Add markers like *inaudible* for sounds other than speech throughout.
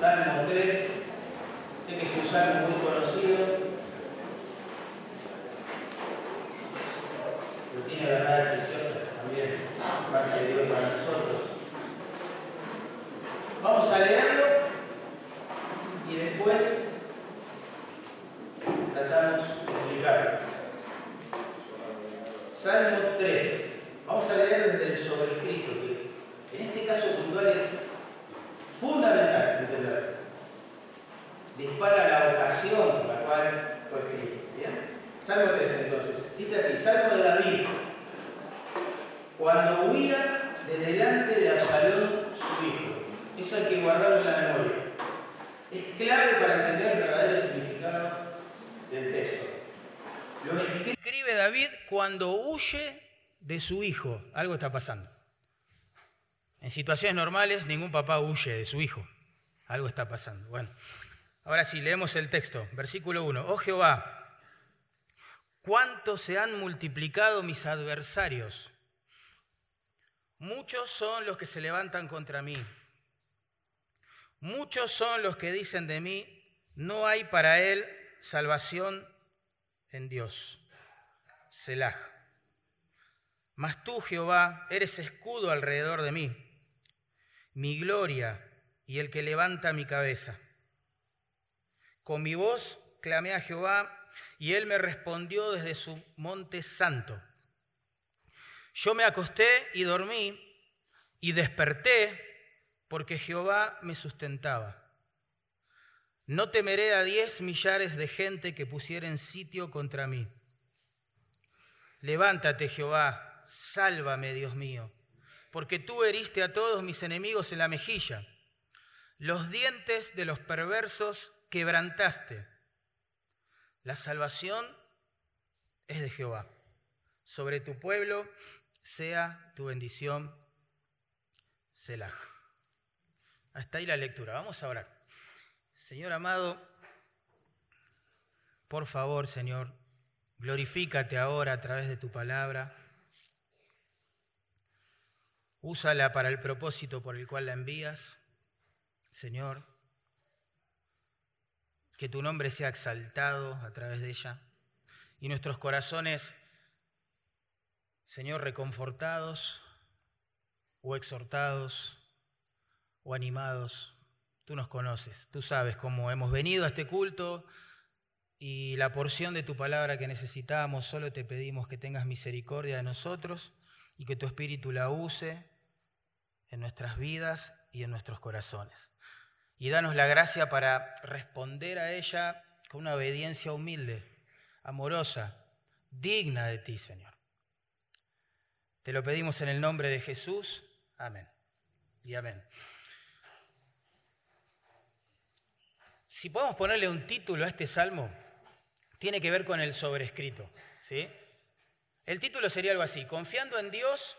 Salmo 3, sé que es un salmo muy conocido, pero tiene verdades preciosas también, parte de Dios para nosotros. Vamos a leerlo y después tratamos de explicarlo. Salmo 3. Vamos a leer desde el sobrescrito, que en este caso puntual es fundamental entender. Dispara la ocasión por la cual fue escrito. ¿Bien? Salmo 3 entonces. Dice así, Salmo de David. Cuando huía de delante de Absalón su hijo. Eso hay que guardarlo en la memoria. Es clave para entender el verdadero significado del texto. Lo escribe David cuando huye de su hijo. Algo está pasando. En situaciones normales ningún papá huye de su hijo. Algo está pasando. Bueno, ahora sí, leemos el texto. Versículo 1. Oh Jehová, cuánto se han multiplicado mis adversarios. Muchos son los que se levantan contra mí. Muchos son los que dicen de mí, no hay para él salvación en Dios. Selah. Mas tú, Jehová, eres escudo alrededor de mí mi gloria y el que levanta mi cabeza. Con mi voz clamé a Jehová y él me respondió desde su monte santo. Yo me acosté y dormí y desperté porque Jehová me sustentaba. No temeré a diez millares de gente que pusieren sitio contra mí. Levántate, Jehová, sálvame, Dios mío porque tú heriste a todos mis enemigos en la mejilla. Los dientes de los perversos quebrantaste. La salvación es de Jehová. Sobre tu pueblo sea tu bendición, Selah. Hasta ahí la lectura. Vamos a orar. Señor amado, por favor, Señor, glorifícate ahora a través de tu palabra. Úsala para el propósito por el cual la envías, Señor. Que tu nombre sea exaltado a través de ella y nuestros corazones, Señor, reconfortados o exhortados o animados. Tú nos conoces, tú sabes cómo hemos venido a este culto y la porción de tu palabra que necesitamos, solo te pedimos que tengas misericordia de nosotros y que tu Espíritu la use en nuestras vidas y en nuestros corazones. Y danos la gracia para responder a ella con una obediencia humilde, amorosa, digna de ti, Señor. Te lo pedimos en el nombre de Jesús. Amén. Y amén. Si podemos ponerle un título a este salmo, tiene que ver con el sobrescrito. ¿sí? El título sería algo así, confiando en Dios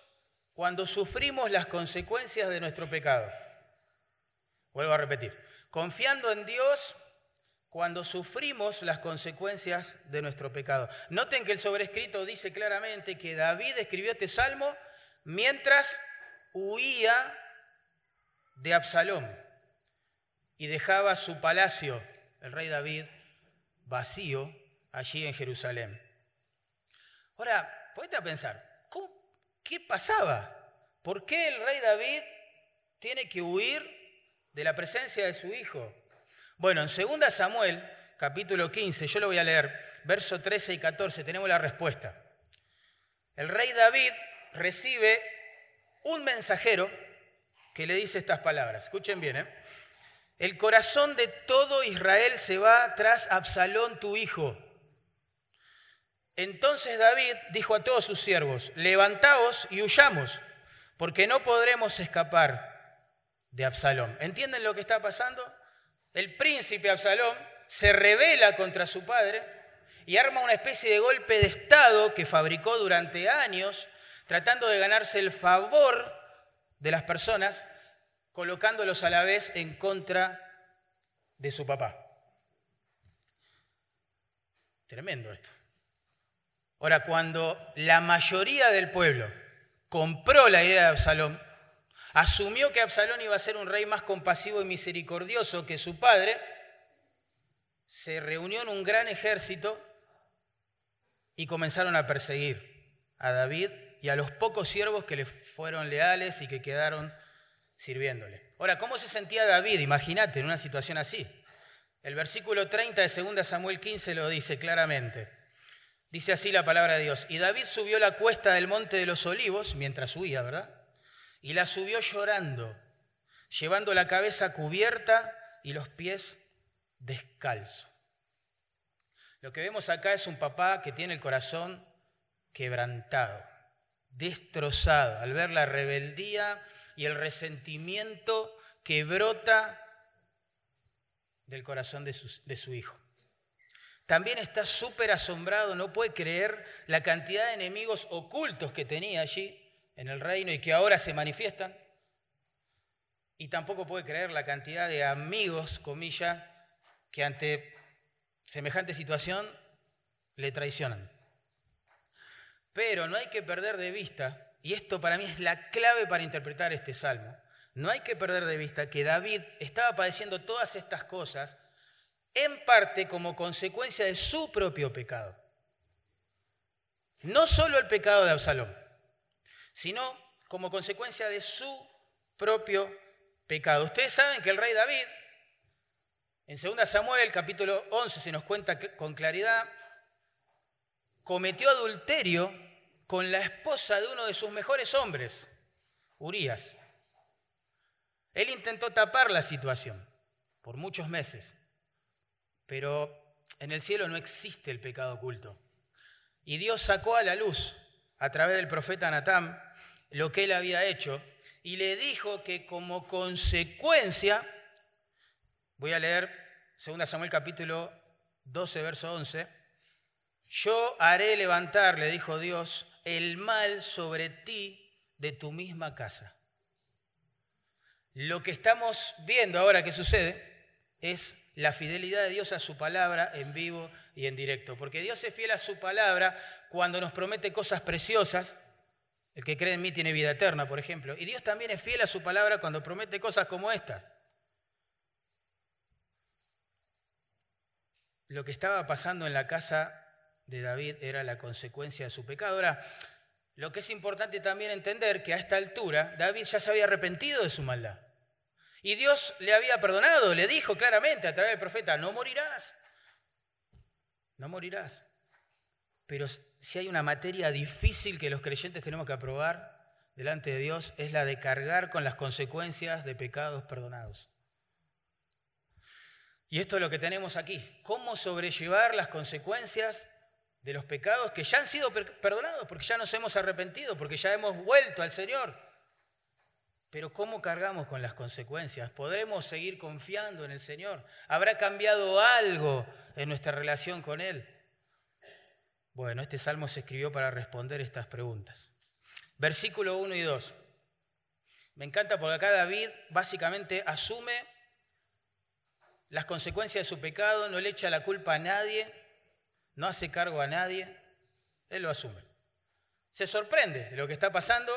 cuando sufrimos las consecuencias de nuestro pecado. Vuelvo a repetir, confiando en Dios cuando sufrimos las consecuencias de nuestro pecado. Noten que el sobrescrito dice claramente que David escribió este salmo mientras huía de Absalón y dejaba su palacio, el rey David, vacío allí en Jerusalén. Ahora, ponete a pensar, ¿Qué pasaba? ¿Por qué el rey David tiene que huir de la presencia de su hijo? Bueno, en 2 Samuel, capítulo 15, yo lo voy a leer, verso 13 y 14, tenemos la respuesta. El rey David recibe un mensajero que le dice estas palabras. Escuchen bien, ¿eh? El corazón de todo Israel se va tras Absalón, tu hijo entonces David dijo a todos sus siervos, levantaos y huyamos, porque no podremos escapar de Absalón. ¿Entienden lo que está pasando? El príncipe Absalón se revela contra su padre y arma una especie de golpe de Estado que fabricó durante años, tratando de ganarse el favor de las personas, colocándolos a la vez en contra de su papá. Tremendo esto. Ahora, cuando la mayoría del pueblo compró la idea de Absalón, asumió que Absalón iba a ser un rey más compasivo y misericordioso que su padre, se reunió en un gran ejército y comenzaron a perseguir a David y a los pocos siervos que le fueron leales y que quedaron sirviéndole. Ahora, ¿cómo se sentía David? Imagínate en una situación así. El versículo 30 de 2 Samuel 15 lo dice claramente. Dice así la palabra de Dios. Y David subió la cuesta del monte de los olivos mientras huía, ¿verdad? Y la subió llorando, llevando la cabeza cubierta y los pies descalzos. Lo que vemos acá es un papá que tiene el corazón quebrantado, destrozado, al ver la rebeldía y el resentimiento que brota del corazón de de su hijo. También está súper asombrado, no puede creer la cantidad de enemigos ocultos que tenía allí en el reino y que ahora se manifiestan. Y tampoco puede creer la cantidad de amigos, comillas, que ante semejante situación le traicionan. Pero no hay que perder de vista, y esto para mí es la clave para interpretar este salmo, no hay que perder de vista que David estaba padeciendo todas estas cosas en parte como consecuencia de su propio pecado. No solo el pecado de Absalón, sino como consecuencia de su propio pecado. Ustedes saben que el rey David, en 2 Samuel capítulo 11 se nos cuenta con claridad, cometió adulterio con la esposa de uno de sus mejores hombres, Urias. Él intentó tapar la situación por muchos meses, pero en el cielo no existe el pecado oculto. Y Dios sacó a la luz, a través del profeta Natán, lo que él había hecho y le dijo que como consecuencia, voy a leer 2 Samuel capítulo 12, verso 11, yo haré levantar, le dijo Dios, el mal sobre ti de tu misma casa. Lo que estamos viendo ahora que sucede es la fidelidad de Dios a su palabra en vivo y en directo. Porque Dios es fiel a su palabra cuando nos promete cosas preciosas. El que cree en mí tiene vida eterna, por ejemplo. Y Dios también es fiel a su palabra cuando promete cosas como estas. Lo que estaba pasando en la casa de David era la consecuencia de su pecado. Ahora, lo que es importante también entender que a esta altura David ya se había arrepentido de su maldad. Y Dios le había perdonado, le dijo claramente a través del profeta, no morirás, no morirás. Pero si hay una materia difícil que los creyentes tenemos que aprobar delante de Dios, es la de cargar con las consecuencias de pecados perdonados. Y esto es lo que tenemos aquí, cómo sobrellevar las consecuencias de los pecados que ya han sido perdonados, porque ya nos hemos arrepentido, porque ya hemos vuelto al Señor. Pero ¿cómo cargamos con las consecuencias? ¿Podremos seguir confiando en el Señor? ¿Habrá cambiado algo en nuestra relación con Él? Bueno, este salmo se escribió para responder estas preguntas. Versículo 1 y 2. Me encanta porque acá David básicamente asume las consecuencias de su pecado, no le echa la culpa a nadie, no hace cargo a nadie, él lo asume. Se sorprende de lo que está pasando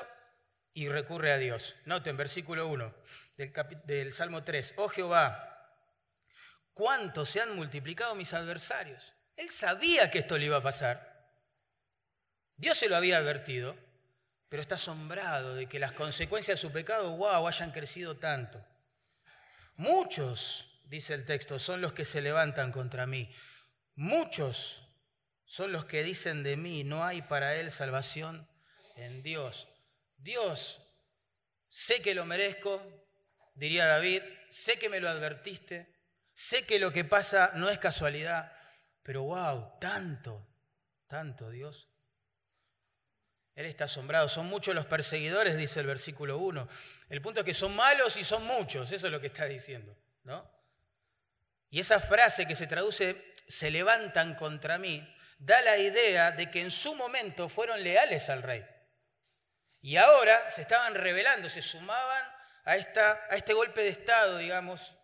y recurre a Dios. Noten, versículo 1 del, del Salmo 3. Oh Jehová, cuánto se han multiplicado mis adversarios. Él sabía que esto le iba a pasar. Dios se lo había advertido, pero está asombrado de que las consecuencias de su pecado, wow, hayan crecido tanto. Muchos, dice el texto, son los que se levantan contra mí. Muchos son los que dicen de mí, no hay para él salvación en Dios. Dios, sé que lo merezco, diría David, sé que me lo advertiste, sé que lo que pasa no es casualidad, pero wow, tanto, tanto Dios. Él está asombrado. Son muchos los perseguidores, dice el versículo 1. El punto es que son malos y son muchos, eso es lo que está diciendo, ¿no? Y esa frase que se traduce, se levantan contra mí, da la idea de que en su momento fueron leales al rey. Y ahora se estaban rebelando, se sumaban a, esta, a este golpe de Estado, digamos,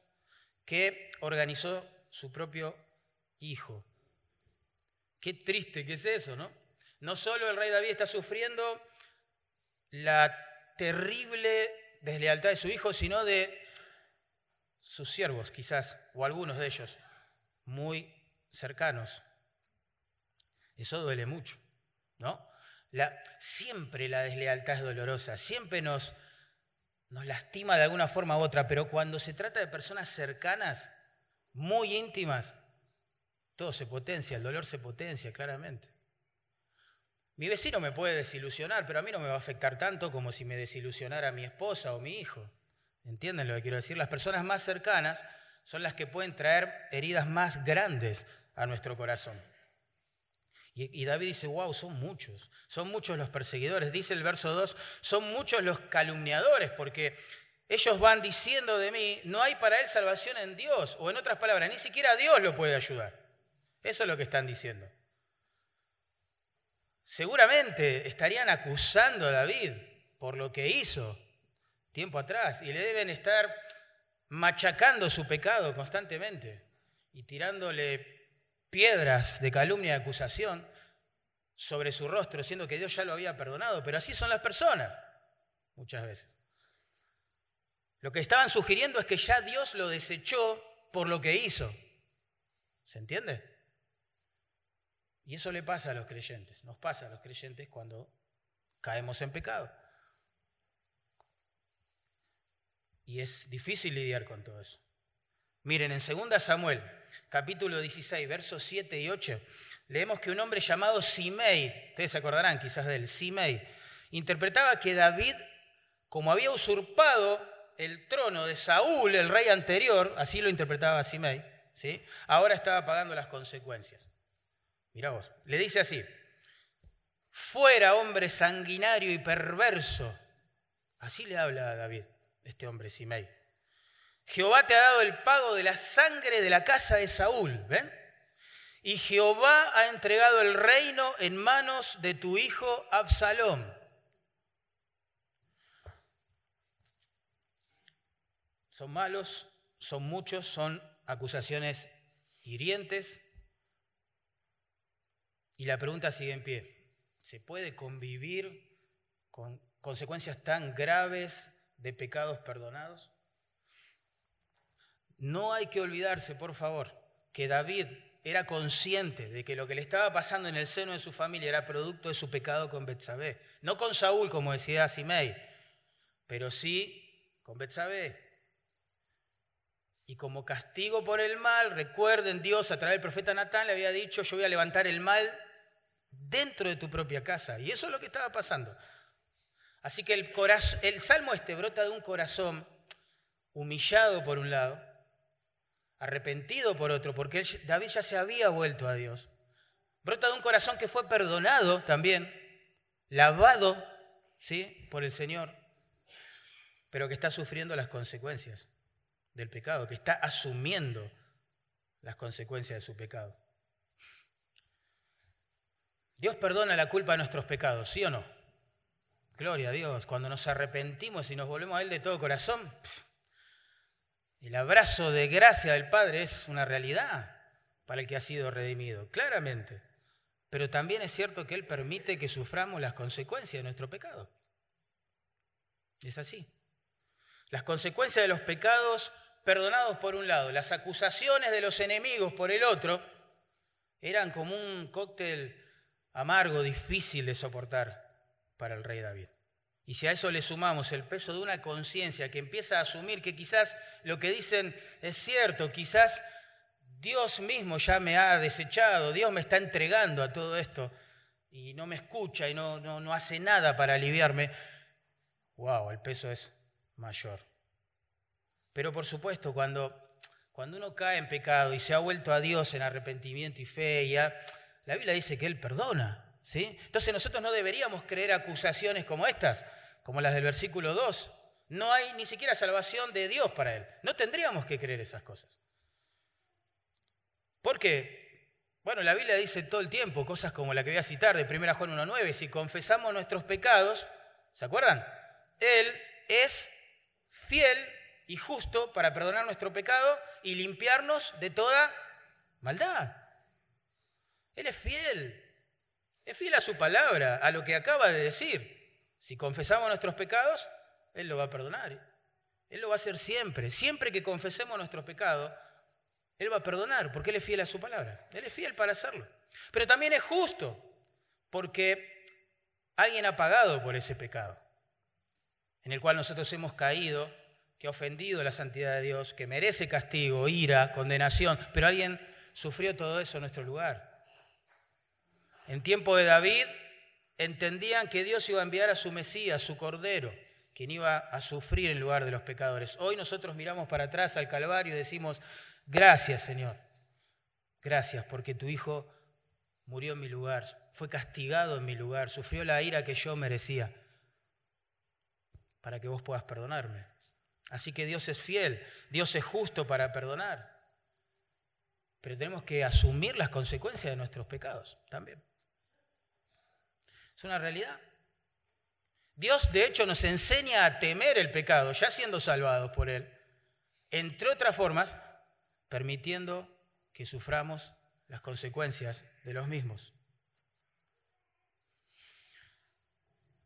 que organizó su propio hijo. Qué triste que es eso, ¿no? No solo el rey David está sufriendo la terrible deslealtad de su hijo, sino de sus siervos, quizás, o algunos de ellos, muy cercanos. Eso duele mucho, ¿no? Siempre la deslealtad es dolorosa, siempre nos, nos lastima de alguna forma u otra, pero cuando se trata de personas cercanas, muy íntimas, todo se potencia, el dolor se potencia claramente. Mi vecino me puede desilusionar, pero a mí no me va a afectar tanto como si me desilusionara mi esposa o mi hijo. ¿Entienden lo que quiero decir? Las personas más cercanas son las que pueden traer heridas más grandes a nuestro corazón. Y, David dice, wow, son muchos, son muchos los perseguidores. Dice el verso 2, son muchos los calumniadores, porque ellos van diciendo de mí, no hay para él salvación en Dios, o en otras palabras, ni siquiera Dios lo puede ayudar. Eso es lo que están diciendo. Seguramente estarían acusando a David por lo que hizo tiempo atrás y le deben estar machacando su pecado constantemente y tirándole piedras de calumnia y acusación sobre su rostro, siendo que Dios ya lo había perdonado. Pero así son las personas, muchas veces. Lo que estaban sugiriendo es que ya Dios lo desechó por lo que hizo. ¿Se entiende? Y eso le pasa a los creyentes, nos pasa a los creyentes cuando caemos en pecado. Y es difícil lidiar con todo eso. Miren, en 2 Samuel, capítulo 16, versos 7 y 8, leemos que un hombre llamado Simei, ustedes se acordarán quizás de él, Simei, interpretaba que David, como había usurpado el trono de Saúl, el rey anterior, así lo interpretaba Simei, ¿sí? ahora estaba pagando las consecuencias. Mirá vos, le dice así, fuera hombre sanguinario y perverso, así le habla a David, este hombre Simei. Jehová te ha dado el pago de la sangre de la casa de Saúl, ¿ven? Y Jehová ha entregado el reino en manos de tu hijo Absalón. Son malos, son muchos, son acusaciones hirientes. Y la pregunta sigue en pie. ¿Se puede convivir con consecuencias tan graves de pecados perdonados? No hay que olvidarse, por favor, que David era consciente de que lo que le estaba pasando en el seno de su familia era producto de su pecado con Betsabé. No con Saúl, como decía Simei, pero sí con Betsabé. Y como castigo por el mal, recuerden, Dios a través del profeta Natán le había dicho, yo voy a levantar el mal dentro de tu propia casa. Y eso es lo que estaba pasando. Así que el, el salmo este brota de un corazón humillado por un lado, arrepentido por otro, porque David ya se había vuelto a Dios. Brota de un corazón que fue perdonado también, lavado ¿sí? por el Señor, pero que está sufriendo las consecuencias del pecado, que está asumiendo las consecuencias de su pecado. Dios perdona la culpa de nuestros pecados, ¿sí o no? Gloria a Dios, cuando nos arrepentimos y nos volvemos a Él de todo corazón, el abrazo de gracia del Padre es una realidad para el que ha sido redimido, claramente. Pero también es cierto que Él permite que suframos las consecuencias de nuestro pecado. Es así. Las consecuencias de los pecados perdonados por un lado, las acusaciones de los enemigos por el otro, eran como un cóctel amargo, difícil de soportar para el rey David. Y si a eso le sumamos el peso de una conciencia que empieza a asumir que quizás lo que dicen es cierto, quizás Dios mismo ya me ha desechado, Dios me está entregando a todo esto y no me escucha y no, no, no hace nada para aliviarme, wow, el peso es mayor. Pero por supuesto, cuando, cuando uno cae en pecado y se ha vuelto a Dios en arrepentimiento y fe, la Biblia dice que Él perdona. ¿sí? Entonces nosotros no deberíamos creer acusaciones como estas como las del versículo 2. No hay ni siquiera salvación de Dios para él. No tendríamos que creer esas cosas. ¿Por qué? Bueno, la Biblia dice todo el tiempo cosas como la que voy a citar de 1 Juan 1.9. Si confesamos nuestros pecados, ¿se acuerdan? Él es fiel y justo para perdonar nuestro pecado y limpiarnos de toda maldad. Él es fiel. Es fiel a su palabra, a lo que acaba de decir. Si confesamos nuestros pecados, Él lo va a perdonar. Él lo va a hacer siempre. Siempre que confesemos nuestros pecados, Él va a perdonar, porque Él es fiel a su palabra. Él es fiel para hacerlo. Pero también es justo, porque alguien ha pagado por ese pecado, en el cual nosotros hemos caído, que ha ofendido la santidad de Dios, que merece castigo, ira, condenación, pero alguien sufrió todo eso en nuestro lugar. En tiempo de David entendían que Dios iba a enviar a su Mesías, su Cordero, quien iba a sufrir en lugar de los pecadores. Hoy nosotros miramos para atrás al Calvario y decimos, gracias Señor, gracias porque tu Hijo murió en mi lugar, fue castigado en mi lugar, sufrió la ira que yo merecía, para que vos puedas perdonarme. Así que Dios es fiel, Dios es justo para perdonar, pero tenemos que asumir las consecuencias de nuestros pecados también. Es una realidad. Dios de hecho nos enseña a temer el pecado, ya siendo salvados por Él, entre otras formas, permitiendo que suframos las consecuencias de los mismos.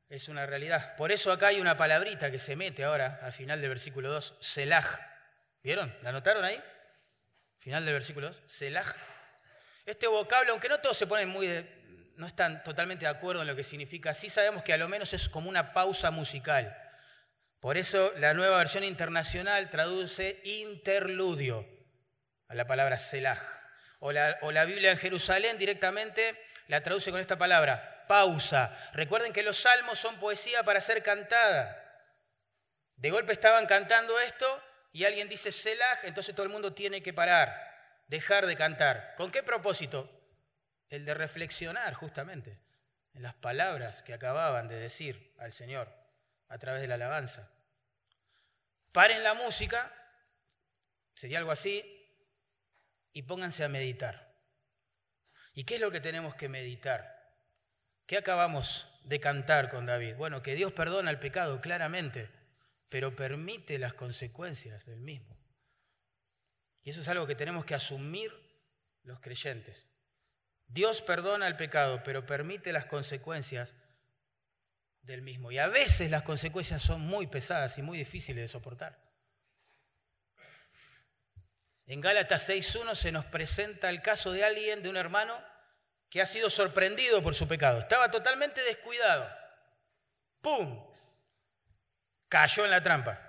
Es una realidad. Por eso acá hay una palabrita que se mete ahora al final del versículo 2, selaj. ¿Vieron? ¿La notaron ahí? Final del versículo 2, selaj. Este vocablo, aunque no todos se ponen muy de, no están totalmente de acuerdo en lo que significa, sí sabemos que a lo menos es como una pausa musical. Por eso la nueva versión internacional traduce interludio a la palabra selaj. O la, o la Biblia en Jerusalén directamente la traduce con esta palabra, pausa. Recuerden que los salmos son poesía para ser cantada. De golpe estaban cantando esto y alguien dice selaj, entonces todo el mundo tiene que parar, dejar de cantar. ¿Con qué propósito? El de reflexionar justamente en las palabras que acababan de decir al Señor a través de la alabanza. Paren la música, sería algo así, y pónganse a meditar. ¿Y qué es lo que tenemos que meditar? ¿Qué acabamos de cantar con David? Bueno, que Dios perdona el pecado, claramente, pero permite las consecuencias del mismo. Y eso es algo que tenemos que asumir los creyentes. Dios perdona el pecado, pero permite las consecuencias del mismo. Y a veces las consecuencias son muy pesadas y muy difíciles de soportar. En Gálatas 6.1 se nos presenta el caso de alguien, de un hermano, que ha sido sorprendido por su pecado. Estaba totalmente descuidado. ¡Pum! Cayó en la trampa.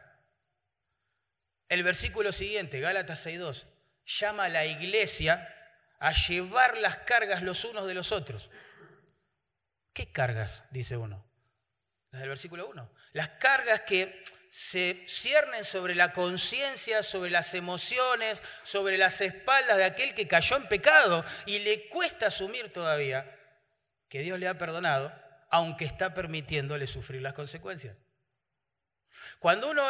El versículo siguiente, Gálatas 6.2, llama a la iglesia a llevar las cargas los unos de los otros. ¿Qué cargas? Dice uno. Las del versículo 1. Las cargas que se ciernen sobre la conciencia, sobre las emociones, sobre las espaldas de aquel que cayó en pecado y le cuesta asumir todavía que Dios le ha perdonado, aunque está permitiéndole sufrir las consecuencias. Cuando uno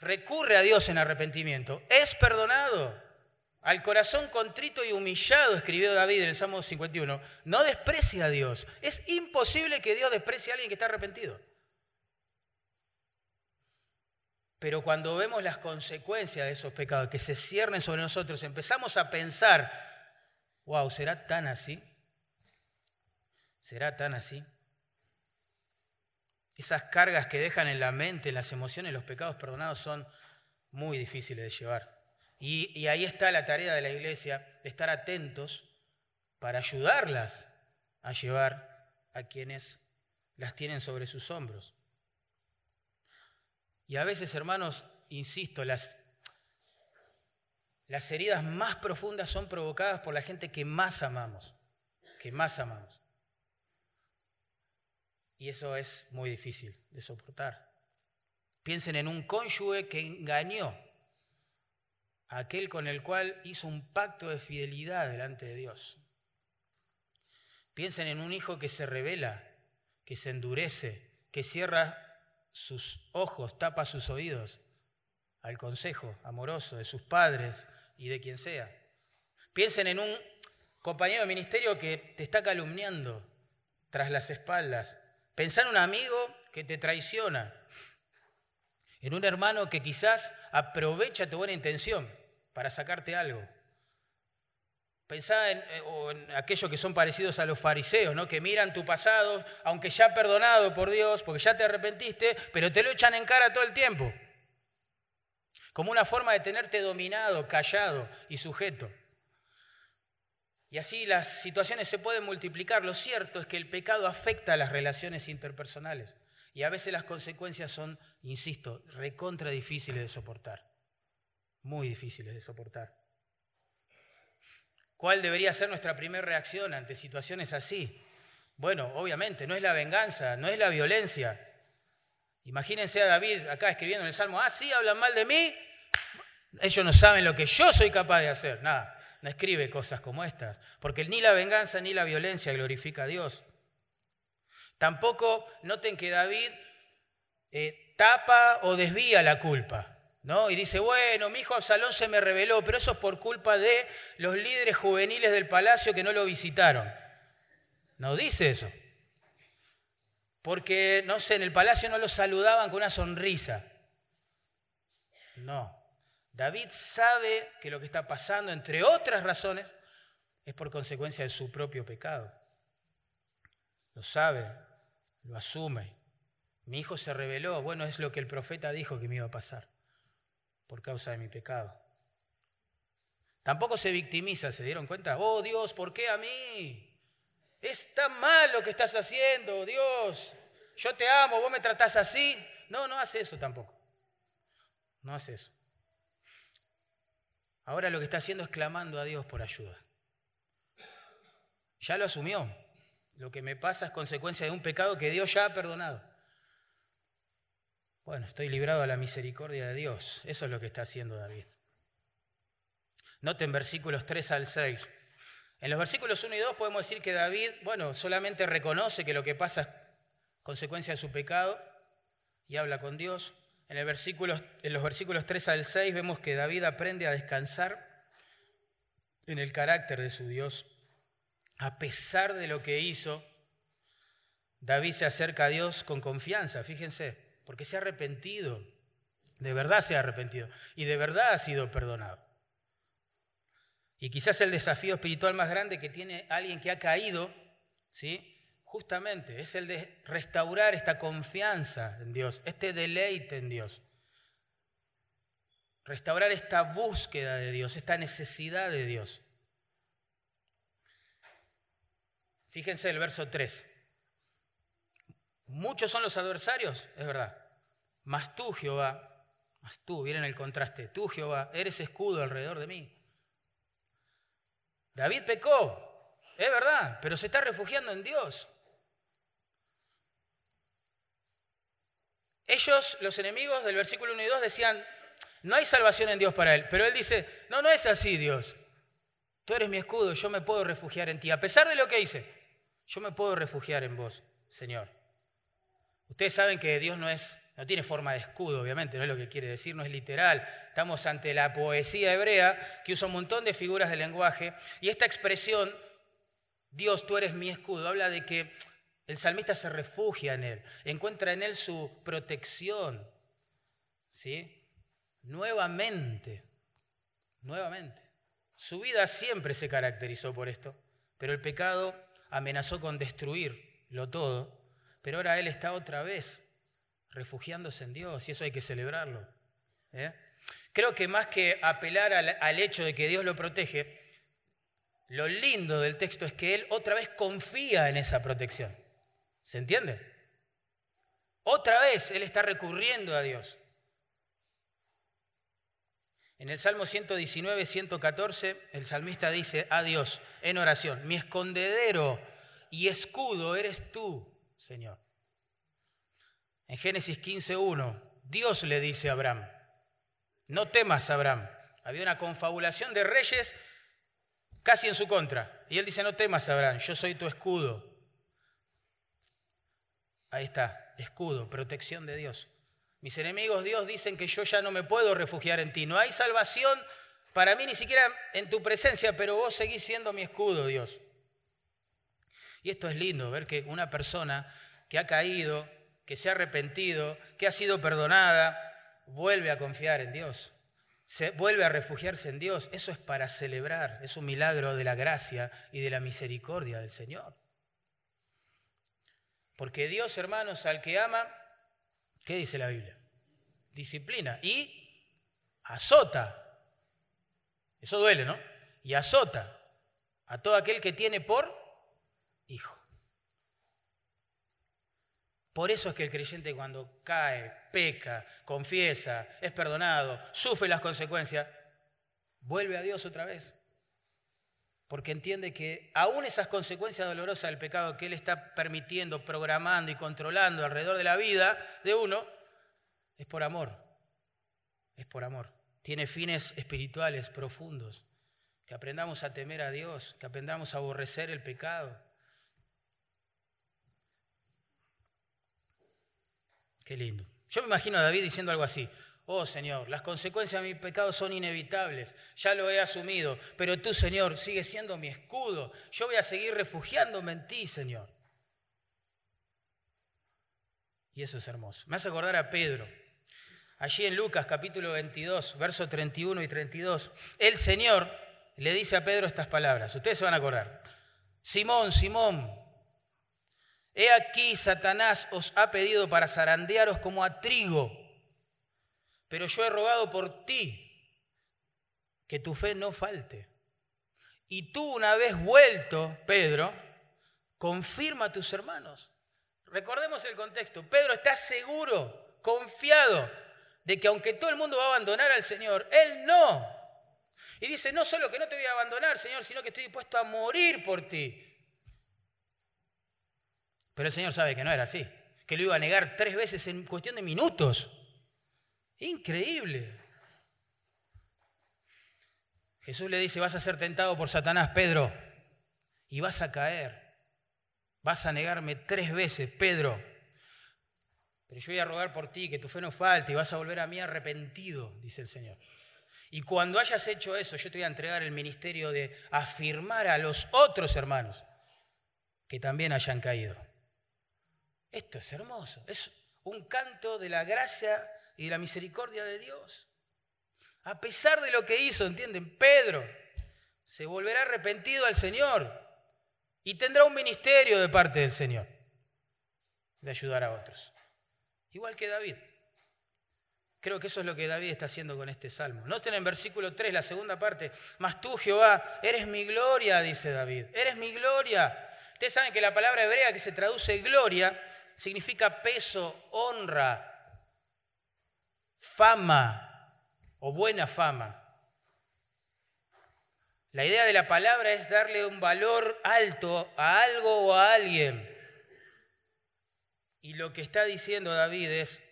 recurre a Dios en arrepentimiento, es perdonado. Al corazón contrito y humillado, escribió David en el Salmo 51, no desprecia a Dios. Es imposible que Dios desprecie a alguien que está arrepentido. Pero cuando vemos las consecuencias de esos pecados que se ciernen sobre nosotros, empezamos a pensar, wow, ¿será tan así? ¿Será tan así? Esas cargas que dejan en la mente, en las emociones, los pecados perdonados son muy difíciles de llevar. Y, ahí está la tarea de la iglesia, de estar atentos para ayudarlas a llevar a quienes las tienen sobre sus hombros. Y a veces, hermanos, insisto, las, las heridas más profundas son provocadas por la gente que más amamos, que más amamos. Y eso es muy difícil de soportar. Piensen en un cónyuge que engañó aquel con el cual hizo un pacto de fidelidad delante de Dios. Piensen en un hijo que se revela, que se endurece, que cierra sus ojos, tapa sus oídos al consejo amoroso de sus padres y de quien sea. Piensen en un compañero de ministerio que te está calumniando tras las espaldas. Pensá en un amigo que te traiciona, en un hermano que quizás aprovecha tu buena intención para sacarte algo. Pensá en, eh, en, aquellos que son parecidos a los fariseos, ¿no? que miran tu pasado, aunque ya perdonado por Dios, porque ya te arrepentiste, pero te lo echan en cara todo el tiempo. Como una forma de tenerte dominado, callado y sujeto. Y así las situaciones se pueden multiplicar. Lo cierto es que el pecado afecta a las relaciones interpersonales. Y a veces las consecuencias son, insisto, recontra difíciles de soportar. Muy difíciles de soportar. ¿Cuál debería ser nuestra primera reacción ante situaciones así? Bueno, obviamente, no es la venganza, no es la violencia. Imagínense a David acá escribiendo en el Salmo, ah, sí, hablan mal de mí, ellos no saben lo que yo soy capaz de hacer. Nada, no escribe cosas como estas, porque ni la venganza ni la violencia glorifica a Dios. Tampoco noten que David eh, tapa o desvía la culpa. ¿No? Y dice, bueno, mi hijo Absalón se me reveló, pero eso es por culpa de los líderes juveniles del palacio que no lo visitaron. No dice eso. Porque, no sé, en el palacio no lo saludaban con una sonrisa. No. David sabe que lo que está pasando, entre otras razones, es por consecuencia de su propio pecado. Lo sabe, lo asume. Mi hijo se reveló, bueno, es lo que el profeta dijo que me iba a pasar por causa de mi pecado. Tampoco se victimiza, ¿se dieron cuenta? Oh Dios, ¿por qué a mí? Es tan mal lo que estás haciendo, Dios. Yo te amo, vos me tratás así. No, no hace eso tampoco. No hace eso. Ahora lo que está haciendo es clamando a Dios por ayuda. Ya lo asumió. Lo que me pasa es consecuencia de un pecado que Dios ya ha perdonado. Bueno, estoy librado a la misericordia de Dios. Eso es lo que está haciendo David. Noten versículos 3 al 6. En los versículos 1 y 2 podemos decir que David, bueno, solamente reconoce que lo que pasa es consecuencia de su pecado y habla con Dios. En, en los versículos 3 al 6 vemos que David aprende a descansar en el carácter de su Dios. A pesar de lo que hizo, David se acerca a Dios con confianza, fíjense porque se ha arrepentido, de verdad se ha arrepentido y de verdad ha sido perdonado. Y quizás el desafío espiritual más grande que tiene alguien que ha caído, ¿sí? Justamente es el de restaurar esta confianza en Dios, este deleite en Dios. Restaurar esta búsqueda de Dios, esta necesidad de Dios. Fíjense el verso 3. Muchos son los adversarios, es verdad. Mas tú, Jehová, mas tú, miren el contraste, tú, Jehová, eres escudo alrededor de mí. David pecó, es verdad, pero se está refugiando en Dios. Ellos, los enemigos del versículo 1 y 2, decían, no hay salvación en Dios para él. Pero él dice, no, no es así, Dios. Tú eres mi escudo, yo me puedo refugiar en ti. A pesar de lo que hice, yo me puedo refugiar en vos, Señor. Ustedes saben que Dios no es no tiene forma de escudo, obviamente, no es lo que quiere decir, no es literal. Estamos ante la poesía hebrea que usa un montón de figuras de lenguaje y esta expresión, Dios, tú eres mi escudo, habla de que el salmista se refugia en él, encuentra en él su protección. ¿Sí? Nuevamente, nuevamente. Su vida siempre se caracterizó por esto, pero el pecado amenazó con destruirlo todo, pero ahora él está otra vez refugiándose en Dios y eso hay que celebrarlo. ¿eh? Creo que más que apelar al, hecho de que Dios lo protege, lo lindo del texto es que Él otra vez confía en esa protección. ¿Se entiende? Otra vez Él está recurriendo a Dios. En el Salmo 119, 114, el salmista dice a Dios en oración, mi escondedero y escudo eres tú, Señor. En Génesis 15.1, Dios le dice a Abraham, no temas, Abraham. Había una confabulación de reyes casi en su contra. Y él dice, no temas, Abraham, yo soy tu escudo. Ahí está, escudo, protección de Dios. Mis enemigos, Dios, dicen que yo ya no me puedo refugiar en ti. No hay salvación para mí ni siquiera en tu presencia, pero vos seguís siendo mi escudo, Dios. Y esto es lindo, ver que una persona que ha caído, que se ha arrepentido, que ha sido perdonada, vuelve a confiar en Dios. se vuelve a refugiarse en Dios, eso es para celebrar, es un milagro de la gracia y de la misericordia del Señor. Porque Dios, hermanos, al que ama, ¿qué dice la Biblia? Disciplina y azota. Eso duele, ¿no? Y azota a todo aquel que tiene por hijo. Por eso es que el creyente cuando cae, peca, confiesa, es perdonado, sufre las consecuencias, vuelve a Dios otra vez. Porque entiende que aún esas consecuencias dolorosas del pecado que Él está permitiendo, programando y controlando alrededor de la vida de uno, es por amor. Es por amor. Tiene fines espirituales profundos. Que aprendamos a temer a Dios, que aprendamos a aborrecer el pecado Qué lindo. Yo me imagino a David diciendo algo así. Oh Señor, las consecuencias de mi pecado son inevitables, ya lo he asumido, pero tú Señor sigues siendo mi escudo. Yo voy a seguir refugiándome en ti, Señor. Y eso es hermoso. Me hace acordar a Pedro. Allí en Lucas capítulo 22, versos 31 y 32, el Señor le dice a Pedro estas palabras. Ustedes se van a acordar. Simón, Simón, He aquí, Satanás os ha pedido para zarandearos como a trigo, pero yo he rogado por ti que tu fe no falte. Y tú una vez vuelto, Pedro, confirma a tus hermanos. Recordemos el contexto. Pedro está seguro, confiado, de que aunque todo el mundo va a abandonar al Señor, Él no. Y dice, no solo que no te voy a abandonar, Señor, sino que estoy dispuesto a morir por ti. Pero el Señor sabe que no era así, que lo iba a negar tres veces en cuestión de minutos. Increíble. Jesús le dice, vas a ser tentado por Satanás, Pedro, y vas a caer. Vas a negarme tres veces, Pedro. Pero yo voy a rogar por ti, que tu fe no falte, y vas a volver a mí arrepentido, dice el Señor. Y cuando hayas hecho eso, yo te voy a entregar el ministerio de afirmar a los otros hermanos que también hayan caído. Esto es hermoso, es un canto de la gracia y de la misericordia de Dios. A pesar de lo que hizo, ¿entienden? Pedro se volverá arrepentido al Señor y tendrá un ministerio de parte del Señor de ayudar a otros. Igual que David. Creo que eso es lo que David está haciendo con este salmo. Noten en versículo 3, la segunda parte. Mas tú, Jehová, eres mi gloria, dice David. Eres mi gloria. Ustedes saben que la palabra hebrea que se traduce gloria significa peso, honra, fama o buena fama. La idea de la palabra es darle un valor alto a algo o a alguien. Y lo que está diciendo David es,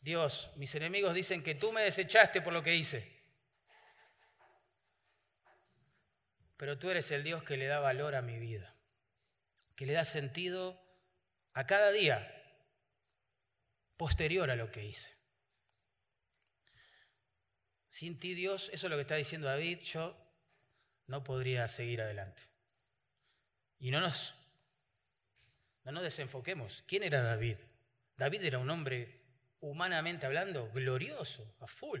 Dios, mis enemigos dicen que tú me desechaste por lo que hice. Pero tú eres el Dios que le da valor a mi vida, que le da sentido a cada día posterior a lo que hice. Sin ti, Dios, eso es lo que está diciendo David, yo no podría seguir adelante. Y no nos, no nos desenfoquemos. ¿Quién era David? David era un hombre, humanamente hablando, glorioso, a full.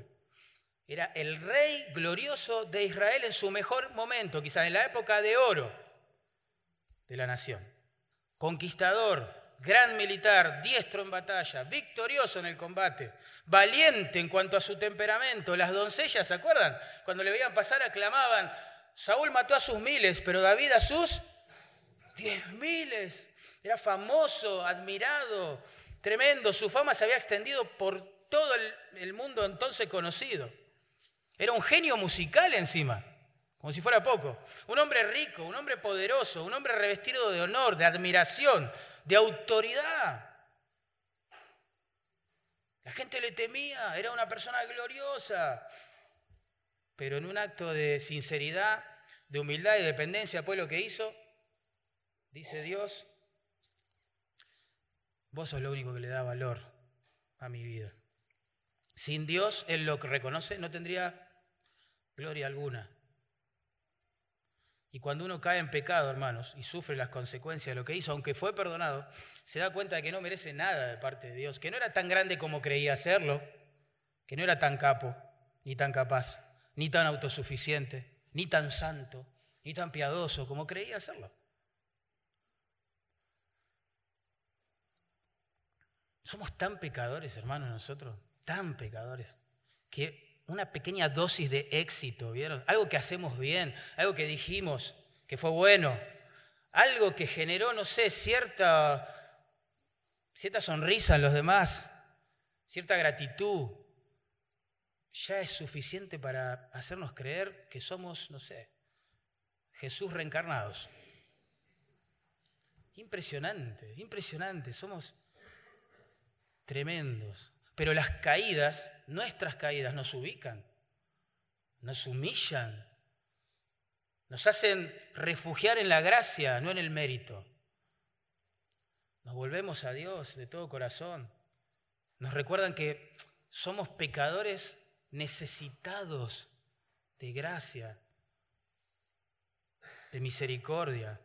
Era el rey glorioso de Israel en su mejor momento, quizás en la época de oro de la nación. Conquistador, gran militar, diestro en batalla, victorioso en el combate, valiente en cuanto a su temperamento. Las doncellas, ¿se acuerdan? Cuando le veían pasar aclamaban, Saúl mató a sus miles, pero David a sus diez miles. Era famoso, admirado, tremendo. Su fama se había extendido por todo el, mundo entonces conocido. Era un genio musical encima, como si fuera poco. Un hombre rico, un hombre poderoso, un hombre revestido de honor, de admiración, de autoridad. La gente le temía, era una persona gloriosa, pero en un acto de sinceridad, de humildad y dependencia, pues lo que hizo, dice Dios, vos sos lo único que le da valor a mi vida. Sin Dios, Él lo reconoce, no tendría gloria alguna. Y cuando uno cae en pecado, hermanos, y sufre las consecuencias de lo que hizo, aunque fue perdonado, se da cuenta de que no merece nada de parte de Dios, que no era tan grande como creía serlo, que no era tan capo, ni tan capaz, ni tan autosuficiente, ni tan santo, ni tan piadoso como creía serlo. Somos tan pecadores, hermanos, nosotros, tan pecadores, que una pequeña dosis de éxito, ¿vieron? Algo que hacemos bien, algo que dijimos que fue bueno, algo que generó, no sé, cierta, cierta sonrisa en los demás, cierta gratitud, ya es suficiente para hacernos creer que somos, no sé, Jesús reencarnados. Impresionante, impresionante, somos tremendos. Pero las caídas, nuestras caídas, nos ubican, nos humillan, nos hacen refugiar en la gracia, no en el mérito. Nos volvemos a Dios de todo corazón. Nos recuerdan que somos pecadores necesitados de gracia, de misericordia.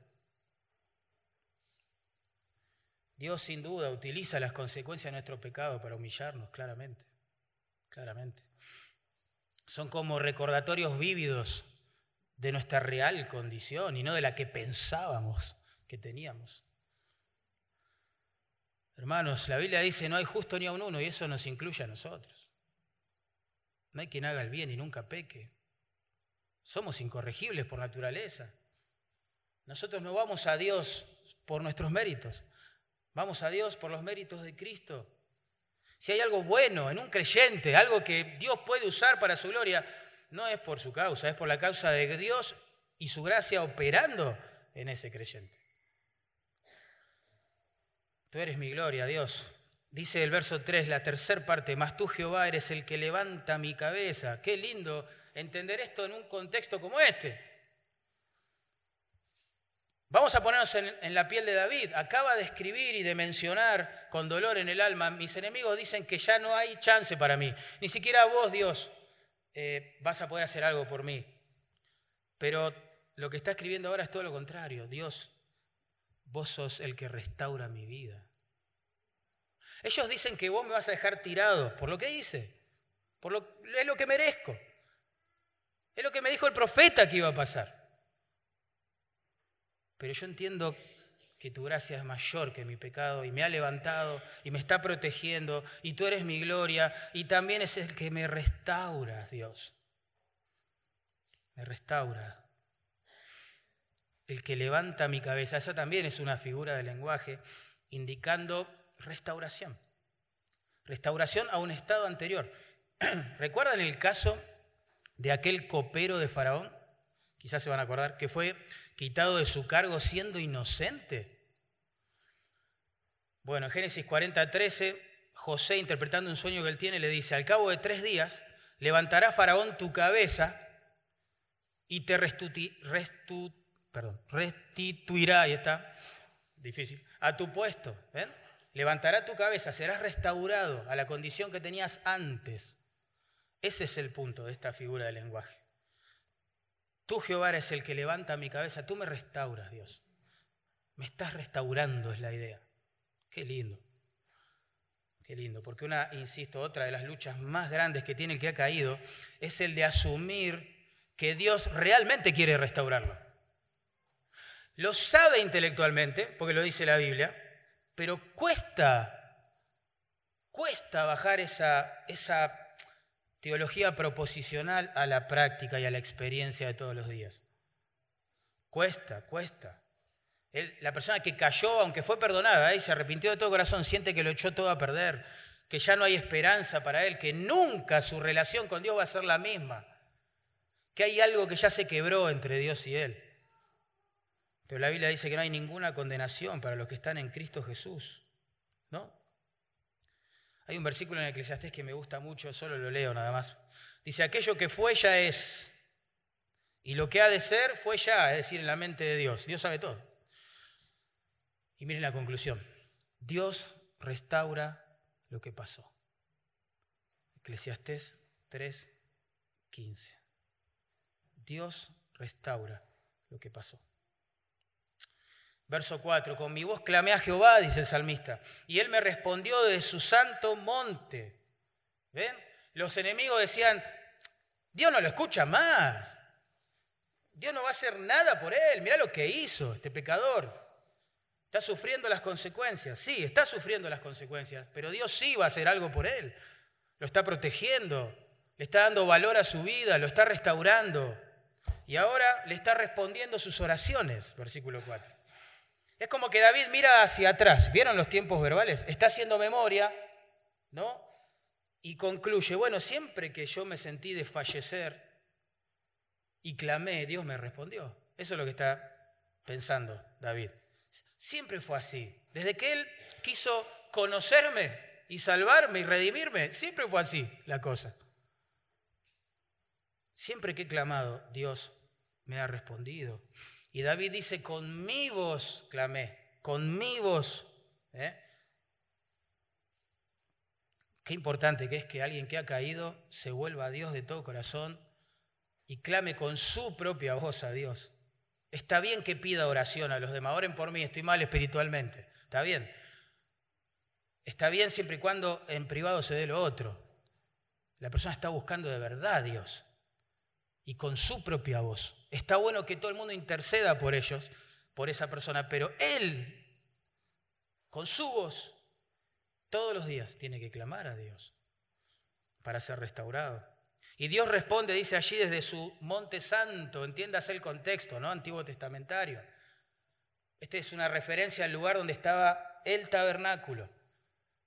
Dios sin duda utiliza las consecuencias de nuestro pecado para humillarnos, claramente, claramente. Son como recordatorios vívidos de nuestra real condición y no de la que pensábamos que teníamos. Hermanos, la Biblia dice, no hay justo ni a un uno, y eso nos incluye a nosotros. No hay quien haga el bien y nunca peque. Somos incorregibles por naturaleza. Nosotros no vamos a Dios por nuestros méritos, vamos a Dios por los méritos de Cristo. Si hay algo bueno en un creyente, algo que Dios puede usar para su gloria, no es por su causa, es por la causa de Dios y su gracia operando en ese creyente. Tú eres mi gloria, Dios. Dice el verso 3, la tercera parte, más tú Jehová eres el que levanta mi cabeza. Qué lindo entender esto en un contexto como este. Vamos a ponernos en, la piel de David. Acaba de escribir y de mencionar con dolor en el alma, mis enemigos dicen que ya no hay chance para mí. Ni siquiera vos, Dios, eh, vas a poder hacer algo por mí. Pero lo que está escribiendo ahora es todo lo contrario. Dios, vos sos el que restaura mi vida. Ellos dicen que vos me vas a dejar tirado por lo que hice, por lo, es lo que merezco. Es lo que me dijo el profeta que iba a pasar. Pero yo entiendo que tu gracia es mayor que mi pecado y me ha levantado y me está protegiendo y tú eres mi gloria y también es el que me restaura, Dios. Me restaura. El que levanta mi cabeza, esa también es una figura del lenguaje indicando restauración. Restauración a un estado anterior. *clears throat* ¿Recuerdan el caso de aquel copero de Faraón? Quizás se van a acordar, que fue quitado de su cargo siendo inocente. Bueno, en Génesis 40, 13, José, interpretando un sueño que él tiene, le dice, al cabo de tres días, levantará Faraón tu cabeza y te restituirá, ahí está, difícil, a tu puesto. levantará tu cabeza, serás restaurado a la condición que tenías antes. Ese es el punto de esta figura del lenguaje. Tú, Jehová, eres el que levanta mi cabeza, tú me restauras, Dios. Me estás restaurando, es la idea. Qué lindo. Qué lindo, porque una, insisto, otra de las luchas más grandes que tiene el que ha caído es el de asumir que Dios realmente quiere restaurarlo. Lo sabe intelectualmente, porque lo dice la Biblia, pero cuesta, cuesta bajar esa, esa teología proposicional a la práctica y a la experiencia de todos los días. Cuesta, cuesta. la persona que cayó, aunque fue perdonada y se arrepintió de todo corazón, siente que lo echó todo a perder, que ya no hay esperanza para él, que nunca su relación con Dios va a ser la misma, que hay algo que ya se quebró entre Dios y él. Pero la Biblia dice que no hay ninguna condenación para los que están en Cristo Jesús. ¿No? Hay un versículo en Eclesiastés que me gusta mucho, solo lo leo nada más. Dice, aquello que fue ya es, y lo que ha de ser fue ya, es decir, en la mente de Dios. Dios sabe todo. Y miren la conclusión. Dios restaura lo que pasó. Eclesiastés 3, 15. Dios restaura lo que pasó. Verso 4, con mi voz clamé a Jehová, dice el salmista, y él me respondió de su santo monte. ¿Ven? Los enemigos decían, Dios no lo escucha más. Dios no va a hacer nada por él. Mira lo que hizo este pecador. Está sufriendo las consecuencias. Sí, está sufriendo las consecuencias, pero Dios sí va a hacer algo por él. Lo está protegiendo, le está dando valor a su vida, lo está restaurando. Y ahora le está respondiendo sus oraciones, versículo 4. Es como que David mira hacia atrás. ¿Vieron los tiempos verbales? Está haciendo memoria, ¿no? Y concluye, bueno, siempre que yo me sentí desfallecer y clamé, Dios me respondió. Eso es lo que está pensando David. Siempre fue así. Desde que él quiso conocerme y salvarme y redimirme, siempre fue así la cosa. Siempre que he clamado, Dios me ha respondido. Y David dice, con mi voz clamé, con mi voz. ¿eh? Qué importante que es que alguien que ha caído se vuelva a Dios de todo corazón y clame con su propia voz a Dios. Está bien que pida oración a los demás, oren por mí, estoy mal espiritualmente. Está bien. Está bien siempre y cuando en privado se dé lo otro. La persona está buscando de verdad a Dios y con su propia voz. Está bueno que todo el mundo interceda por ellos, por esa persona, pero Él, con su voz, todos los días tiene que clamar a Dios para ser restaurado. Y Dios responde, dice allí desde su monte santo, entiéndase el contexto, ¿no? Antiguo testamentario. Esta es una referencia al lugar donde estaba el tabernáculo,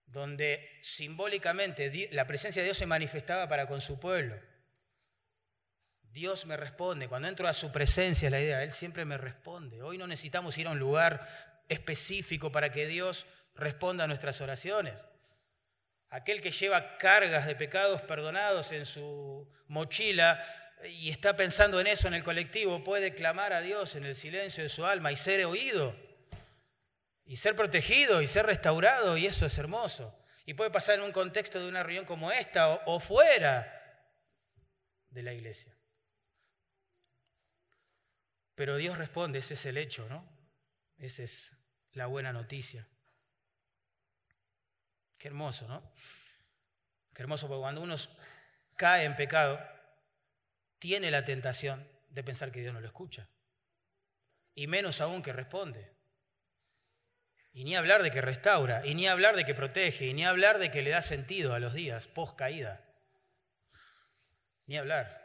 donde simbólicamente la presencia de Dios se manifestaba para con su pueblo. Dios me responde. Cuando entro a su presencia, la idea, Él siempre me responde. Hoy no necesitamos ir a un lugar específico para que Dios responda a nuestras oraciones. Aquel que lleva cargas de pecados perdonados en su mochila y está pensando en eso en el colectivo, puede clamar a Dios en el silencio de su alma y ser oído, y ser protegido, y ser restaurado, y eso es hermoso. Y puede pasar en un contexto de una reunión como esta o, o fuera de la iglesia. Pero Dios responde, ese es el hecho, ¿no? Esa es la buena noticia. Qué hermoso, ¿no? Qué hermoso porque cuando uno cae en pecado, tiene la tentación de pensar que Dios no lo escucha. Y menos aún que responde. Y ni hablar de que restaura, y ni hablar de que protege, y ni hablar de que le da sentido a los días post caída. Ni hablar.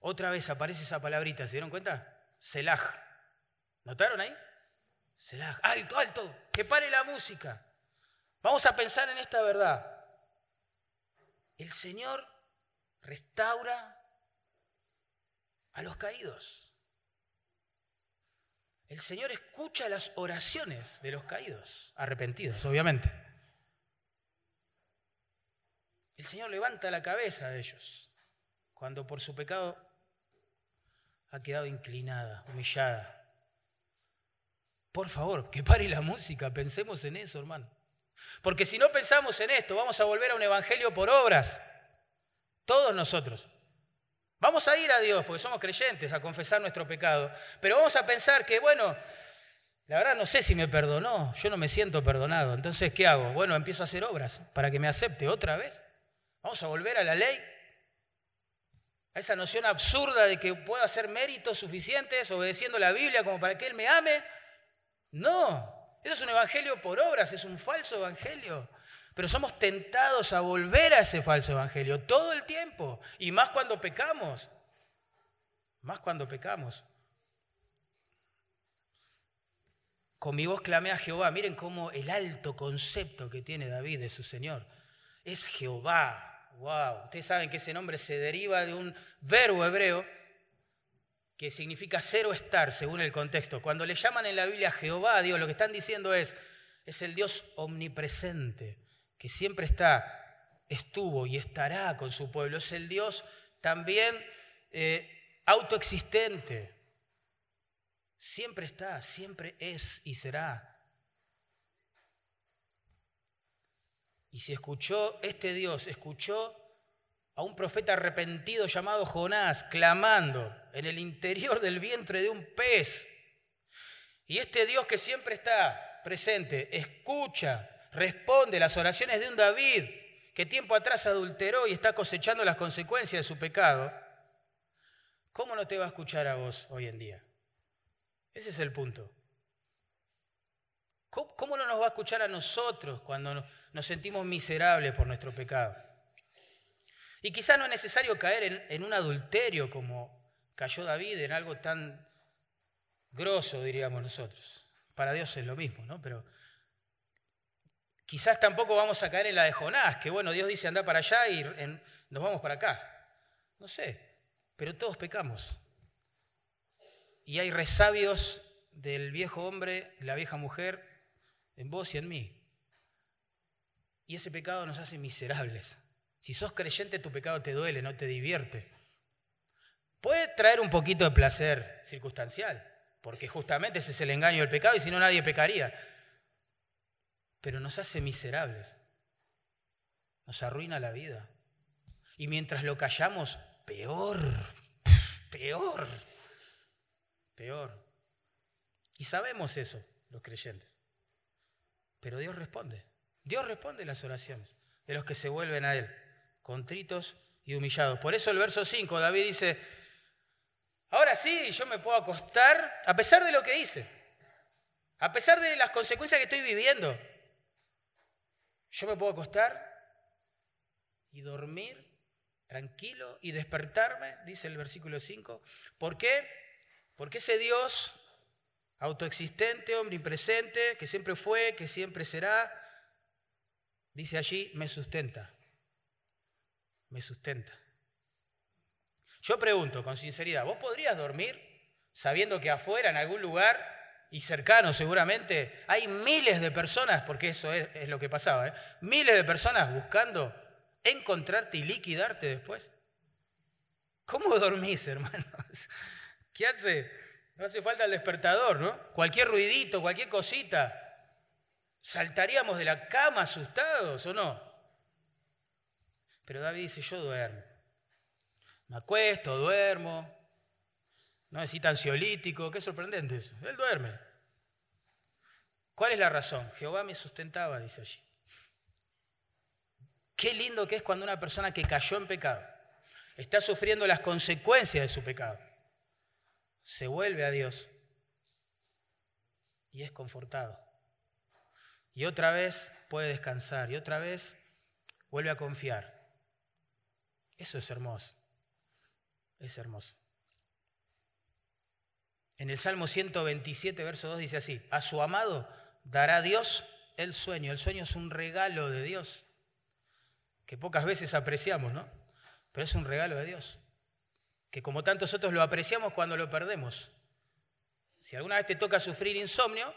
Otra vez aparece esa palabrita, ¿se dieron cuenta? Selaj. ¿Notaron ahí? Selaj. Alto, alto, que pare la música. Vamos a pensar en esta verdad. El Señor restaura a los caídos. El Señor escucha las oraciones de los caídos, arrepentidos, obviamente. El Señor levanta la cabeza de ellos cuando por su pecado ha quedado inclinada, humillada. Por favor, que pare la música, pensemos en eso, hermano. Porque si no pensamos en esto, vamos a volver a un evangelio por obras. Todos nosotros. Vamos a ir a Dios, porque somos creyentes, a confesar nuestro pecado. Pero vamos a pensar que, bueno, la verdad no sé si me perdonó, yo no me siento perdonado. Entonces, ¿qué hago? Bueno, empiezo a hacer obras para que me acepte otra vez. Vamos a volver a la ley esa noción absurda de que puedo hacer méritos suficientes obedeciendo la Biblia como para que Él me ame. No, eso es un evangelio por obras, es un falso evangelio. Pero somos tentados a volver a ese falso evangelio todo el tiempo, y más cuando pecamos, más cuando pecamos. Con mi voz clamé a Jehová. Miren cómo el alto concepto que tiene David de su Señor es Jehová, Wow, ustedes saben que ese nombre se deriva de un verbo hebreo que significa ser o estar, según el contexto. Cuando le llaman en la Biblia Jehová, Dios, lo que están diciendo es, es el Dios omnipresente, que siempre está, estuvo y estará con su pueblo. Es el Dios también eh, autoexistente. Siempre está, siempre es y será. Y si escuchó, este Dios escuchó a un profeta arrepentido llamado Jonás, clamando en el interior del vientre de un pez. Y este Dios que siempre está presente, escucha, responde las oraciones de un David que tiempo atrás adulteró y está cosechando las consecuencias de su pecado, ¿cómo no te va a escuchar a vos hoy en día? Ese es el punto. ¿Cómo no nos va a escuchar a nosotros cuando nos sentimos miserables por nuestro pecado? Y quizás no es necesario caer en, un adulterio como cayó David, en algo tan grosso, diríamos nosotros. Para Dios es lo mismo, ¿no? Pero quizás tampoco vamos a caer en la de Jonás, que bueno, Dios dice anda para allá y nos vamos para acá. No sé, pero todos pecamos. Y hay resabios del viejo hombre, la vieja mujer, en vos y en mí. Y ese pecado nos hace miserables. Si sos creyente, tu pecado te duele, no te divierte. Puede traer un poquito de placer circunstancial, porque justamente ese es el engaño del pecado y si no nadie pecaría. Pero nos hace miserables. Nos arruina la vida. Y mientras lo callamos, peor, *laughs* peor, peor. Y sabemos eso, los creyentes. Pero Dios responde. Dios responde las oraciones de los que se vuelven a Él, contritos y humillados. Por eso el verso 5, David dice, ahora sí, yo me puedo acostar a pesar de lo que hice, a pesar de las consecuencias que estoy viviendo. Yo me puedo acostar y dormir tranquilo y despertarme, dice el versículo 5. ¿Por qué? Porque ese Dios autoexistente, omnipresente, que siempre fue, que siempre será, dice allí, me sustenta. Me sustenta. Yo pregunto con sinceridad, ¿vos podrías dormir sabiendo que afuera, en algún lugar y cercano seguramente, hay miles de personas, porque eso es, lo que pasaba, ¿eh? miles de personas buscando encontrarte y liquidarte después? ¿Cómo dormís, *laughs* hermanos? ¿Qué hace? No hace falta el despertador, ¿no? Cualquier ruidito, cualquier cosita. ¿Saltaríamos de la cama asustados o no? Pero David dice, yo duermo. Me acuesto, duermo. No necesita ansiolítico. Qué sorprendente eso. Él duerme. ¿Cuál es la razón? Jehová me sustentaba, dice allí. Qué lindo que es cuando una persona que cayó en pecado está sufriendo las consecuencias de su pecado se vuelve a Dios y es confortado. Y otra vez puede descansar y otra vez vuelve a confiar. Eso es hermoso. Es hermoso. En el Salmo 127, verso 2 dice así, a su amado dará Dios el sueño. El sueño es un regalo de Dios, que pocas veces apreciamos, ¿no? Pero es un regalo de Dios que como tantos otros lo apreciamos cuando lo perdemos. Si alguna vez te toca sufrir insomnio,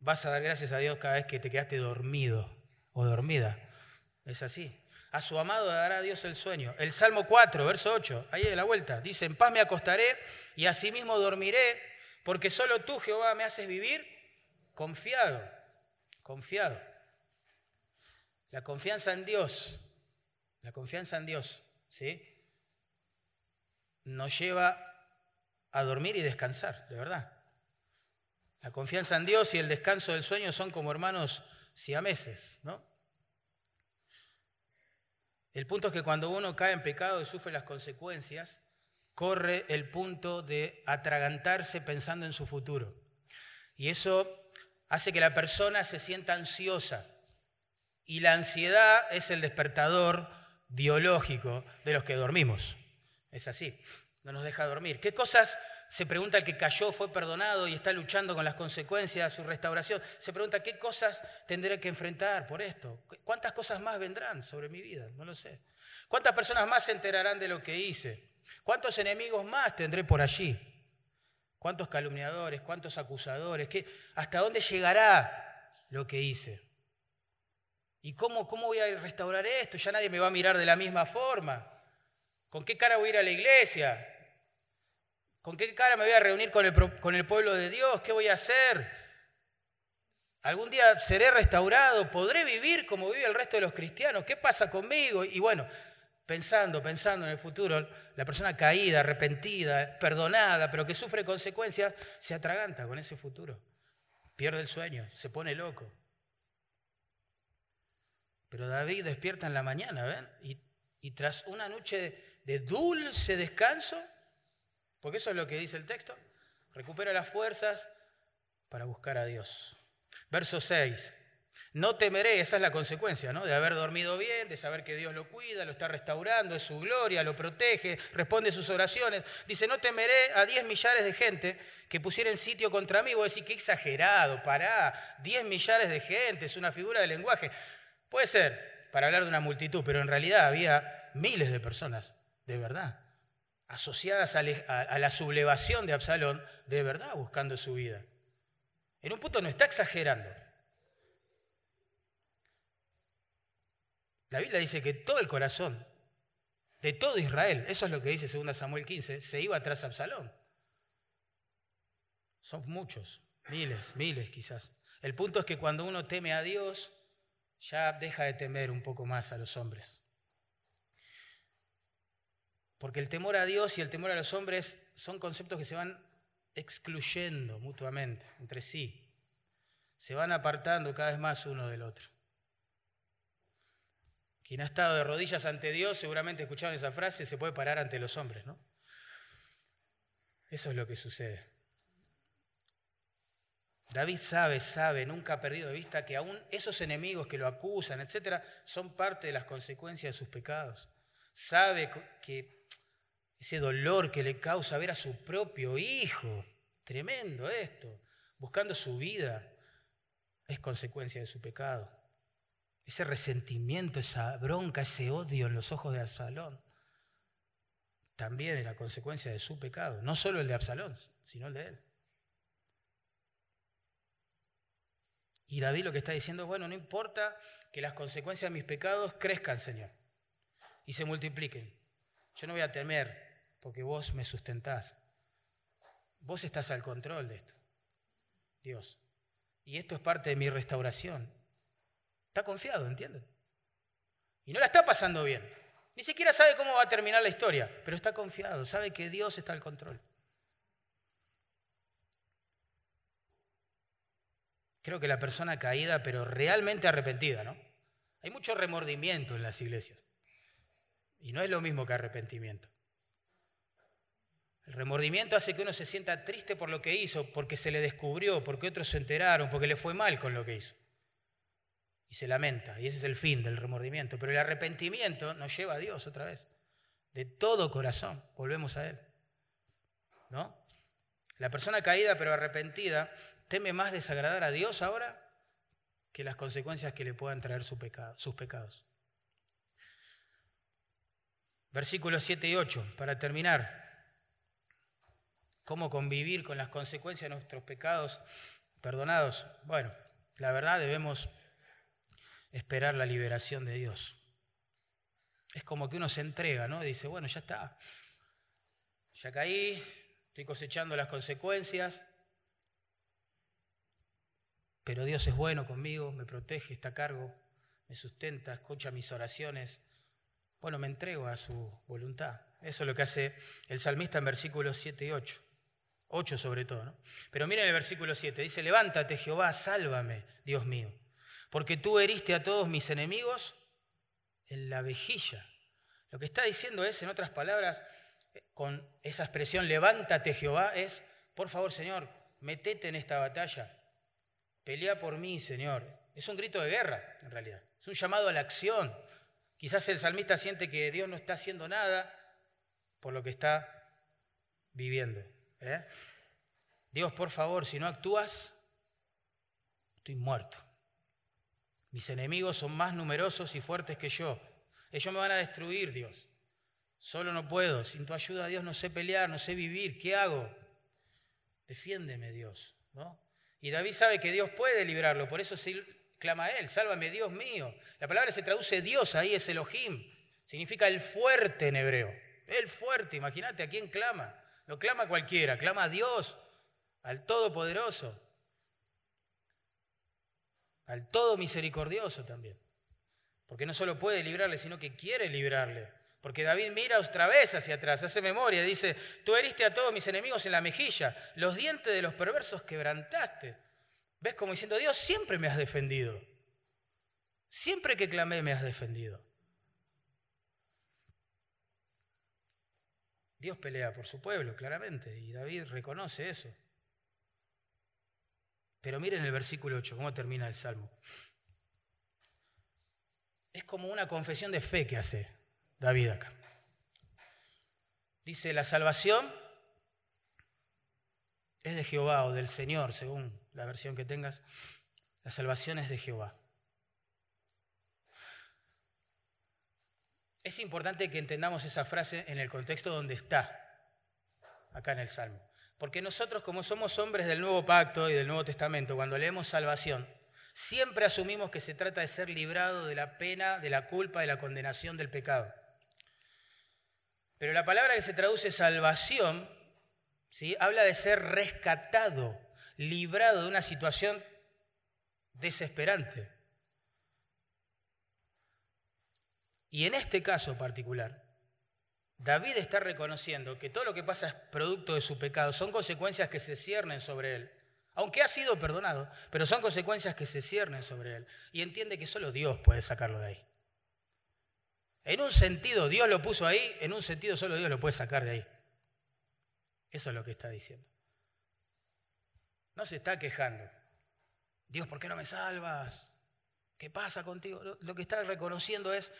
vas a dar gracias a Dios cada vez que te quedaste dormido o dormida. Es así. A su amado dará Dios el sueño. El Salmo 4, verso 8, ahí de la vuelta, dice, en paz me acostaré y asimismo dormiré, porque solo tú, Jehová, me haces vivir confiado, confiado. La confianza en Dios, la confianza en Dios, ¿sí? Nos lleva a dormir y descansar, de verdad. La confianza en Dios y el descanso del sueño son como hermanos siameses, ¿no? El punto es que cuando uno cae en pecado y sufre las consecuencias, corre el punto de atragantarse pensando en su futuro. Y eso hace que la persona se sienta ansiosa. Y la ansiedad es el despertador biológico de los que dormimos. Es así, no nos deja dormir. ¿Qué cosas, se pregunta el que cayó, fue perdonado y está luchando con las consecuencias de su restauración? Se pregunta, ¿qué cosas tendré que enfrentar por esto? ¿Cuántas cosas más vendrán sobre mi vida? No lo sé. ¿Cuántas personas más se enterarán de lo que hice? ¿Cuántos enemigos más tendré por allí? ¿Cuántos calumniadores? ¿Cuántos acusadores? ¿Qué, ¿Hasta dónde llegará lo que hice? ¿Y cómo, cómo voy a restaurar esto? Ya nadie me va a mirar de la misma forma. ¿Con qué cara voy a ir a la iglesia? ¿Con qué cara me voy a reunir con el, pueblo de Dios? ¿Qué voy a hacer? ¿Algún día seré restaurado? ¿Podré vivir como vive el resto de los cristianos? ¿Qué pasa conmigo? Y bueno, pensando, pensando en el futuro, la persona caída, arrepentida, perdonada, pero que sufre consecuencias, se atraganta con ese futuro. Pierde el sueño, se pone loco. Pero David despierta en la mañana, ¿ven? Y, tras una noche de dulce descanso, porque eso es lo que dice el texto, recupera las fuerzas para buscar a Dios. Verso 6. No temeré, esa es la consecuencia, ¿no? De haber dormido bien, de saber que Dios lo cuida, lo está restaurando, es su gloria, lo protege, responde sus oraciones. Dice, no temeré a 10 millares de gente que pusieran sitio contra mí. Voy a decir, qué exagerado, pará, 10 millares de gente, es una figura de lenguaje. Puede ser, para hablar de una multitud, pero en realidad había miles de personas, de verdad, asociadas a la sublevación de Absalón, de verdad buscando su vida. En un punto no está exagerando. La Biblia dice que todo el corazón de todo Israel, eso es lo que dice 2 Samuel 15, se iba tras Absalón. Son muchos, miles, miles quizás. El punto es que cuando uno teme a Dios, ya deja de temer un poco más a los hombres. Porque el temor a Dios y el temor a los hombres son conceptos que se van excluyendo mutuamente entre sí. Se van apartando cada vez más uno del otro. Quien ha estado de rodillas ante Dios, seguramente escucharon esa frase, se puede parar ante los hombres, ¿no? Eso es lo que sucede. David sabe, sabe, nunca ha perdido de vista que aún esos enemigos que lo acusan, etcétera, son parte de las consecuencias de sus pecados. Sabe que ese dolor que le causa ver a su propio hijo, tremendo esto, buscando su vida, es consecuencia de su pecado ese resentimiento, esa bronca, ese odio en los ojos de Absalón, también era consecuencia de su pecado, no solo el de Absalón, sino el de él. Y David lo que está diciendo es, bueno, no importa que las consecuencias de mis pecados crezcan, Señor, y se multipliquen. Yo no voy a temer porque vos me sustentás. Vos estás al control de esto, Dios. Y esto es parte de mi restauración. Está confiado, ¿entienden? Y no la está pasando bien. Ni siquiera sabe cómo va a terminar la historia, pero está confiado, sabe que Dios está al control. Creo que la persona caída, pero realmente arrepentida, ¿no? Hay mucho remordimiento en las iglesias. Y no es lo mismo que arrepentimiento. El remordimiento hace que uno se sienta triste por lo que hizo, porque se le descubrió, porque otros se enteraron, porque le fue mal con lo que hizo y se lamenta, y ese es el fin del remordimiento. Pero el arrepentimiento nos lleva a Dios otra vez, de todo corazón, volvemos a Él. ¿No? La persona caída pero arrepentida teme más desagradar a Dios ahora que las consecuencias que le puedan traer sus pecados. Versículos 7 y 8, para terminar. ¿Cómo convivir con las consecuencias de nuestros pecados perdonados? Bueno, la verdad debemos esperar la liberación de Dios. Es como que uno se entrega, ¿no? Dice, bueno, ya está. Ya caí, estoy cosechando las consecuencias, pero Dios es bueno conmigo, me protege, está a cargo, me sustenta, escucha mis oraciones. Bueno, me entrego a su voluntad. Eso es lo que hace el salmista en versículos 7 y 8. 8 sobre todo, ¿no? Pero miren el versículo 7, dice, levántate Jehová, sálvame, Dios mío porque tú heriste a todos mis enemigos en la vejilla. Lo que está diciendo es, en otras palabras, con esa expresión, levántate Jehová, es, por favor Señor, metete en esta batalla, pelea por mí, Señor. Es un grito de guerra, en realidad, es un llamado a la acción. Quizás el salmista siente que Dios no está haciendo nada por lo que está viviendo. ¿Eh? Dios, por favor, si no actúas, estoy muerto. Mis enemigos son más numerosos y fuertes que yo. Ellos me van a destruir, Dios. Solo no puedo. Sin tu ayuda, Dios, no sé pelear, no sé vivir. ¿Qué hago? Defiéndeme, Dios. ¿no? Y David sabe que Dios puede librarlo, por eso clama a él, sálvame, Dios mío. La palabra se traduce Dios, ahí es Elohim. Significa el fuerte en hebreo. El fuerte, imagínate a quién clama. No clama cualquiera, clama a Dios, al Todopoderoso al todo misericordioso también. Porque no solo puede librarle, sino que quiere librarle. Porque David mira otra vez hacia atrás, hace memoria, dice, tú heriste a todos mis enemigos en la mejilla, los dientes de los perversos quebrantaste. ¿Ves como diciendo, Dios siempre me has defendido? Siempre que clamé me has defendido. Dios pelea por su pueblo, claramente, y David reconoce eso. Pero miren el versículo 8, cómo termina el Salmo. Es como una confesión de fe que hace David acá. Dice, la salvación es de Jehová o del Señor, según la versión que tengas. La salvación es de Jehová. Es importante que entendamos esa frase en el contexto donde está, acá en el Salmo. Porque nosotros, como somos hombres del Nuevo Pacto y del Nuevo Testamento, cuando leemos salvación, siempre asumimos que se trata de ser librado de la pena, de la culpa, de la condenación del pecado. Pero la palabra que se traduce salvación, ¿sí? habla de ser rescatado, librado de una situación desesperante. Y en este caso particular, David está reconociendo que todo lo que pasa es producto de su pecado, son consecuencias que se ciernen sobre él. Aunque ha sido perdonado, pero son consecuencias que se ciernen sobre él. Y entiende que solo Dios puede sacarlo de ahí. En un sentido Dios lo puso ahí, en un sentido solo Dios lo puede sacar de ahí. Eso es lo que está diciendo. No se está quejando. Dios, ¿por qué no me salvas? ¿Qué pasa contigo? Lo que está reconociendo es,